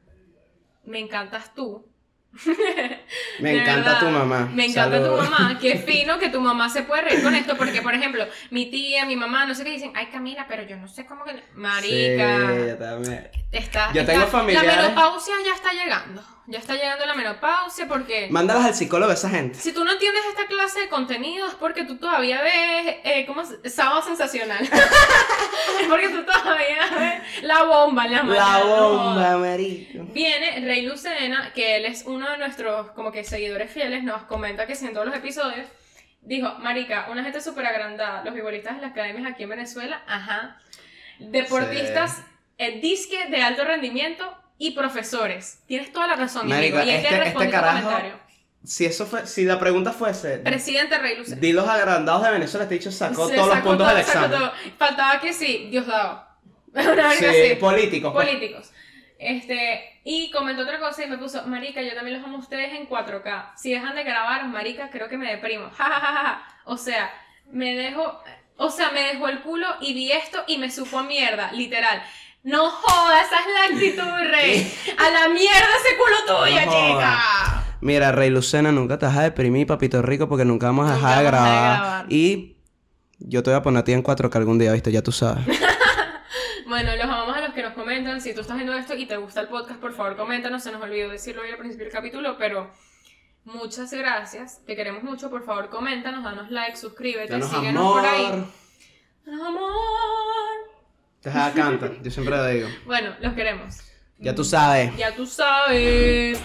Me encantas tú. Me De encanta verdad. tu mamá. Me encanta Saludos. tu mamá. Qué fino que tu mamá se puede reír con esto. Porque, por ejemplo, mi tía, mi mamá, no sé qué dicen. Ay, Camila, pero yo no sé cómo que. Marica. Sí, yo también. Está. Yo está- tengo familiares- La menopausia ya está llegando. Ya está llegando la menopausia porque. Mándalas al psicólogo a esa gente. Si tú no entiendes esta clase de contenido es porque tú todavía ves, eh, ¿cómo se- Sábado Sensacional. es porque tú todavía ves la bomba en La jodas. bomba, marico. Viene Rey Lucena, que él es uno de nuestros como que seguidores fieles, nos comenta que si en todos los episodios dijo, Marica, una gente súper agrandada, los futbolistas de las academias aquí en Venezuela, ajá, deportistas, eh, disque de alto rendimiento y profesores. Tienes toda la razón, Marica, amigo. Y este, este- respondió este carajo- comentario. Si eso fue, si la pregunta fuese, Presidente Rey Lucena. di los agrandados de Venezuela, este dicho sacó Se todos los sacó puntos todo, del sacó examen. todo. Faltaba que sí, Diosdado. Una verga Sí, así. políticos. pues. políticos. Este, y comentó otra cosa y me puso, Marica, yo también los amo a ustedes en 4K. Si dejan de grabar, Marica, creo que me deprimo. Ja, ja, ja, ja. O sea, me dejo, o sea, me dejó el culo y vi esto y me supo a mierda, literal. No jodas, esa es la actitud, rey. A la mierda ese culo tuyo, No chica. Mira, Rey Lucena, nunca te vas a deprimir, papito rico, porque nunca vamos a Nunca dejar de a grabar. grabar. Y yo te voy a poner a ti en 4K algún día, ¿viste? Ya tú sabes. Bueno, los amamos a los que nos comentan. Si tú estás viendo esto y te gusta el podcast, por favor, coméntanos. Se nos olvidó decirlo hoy al principio del capítulo, pero muchas gracias. Te queremos mucho. Por favor, coméntanos, danos like, suscríbete, Danos síguenos amor. por ahí. Danos amor. Te deja cantar, yo siempre lo digo. Bueno, los queremos. Ya tú sabes. Ya tú sabes.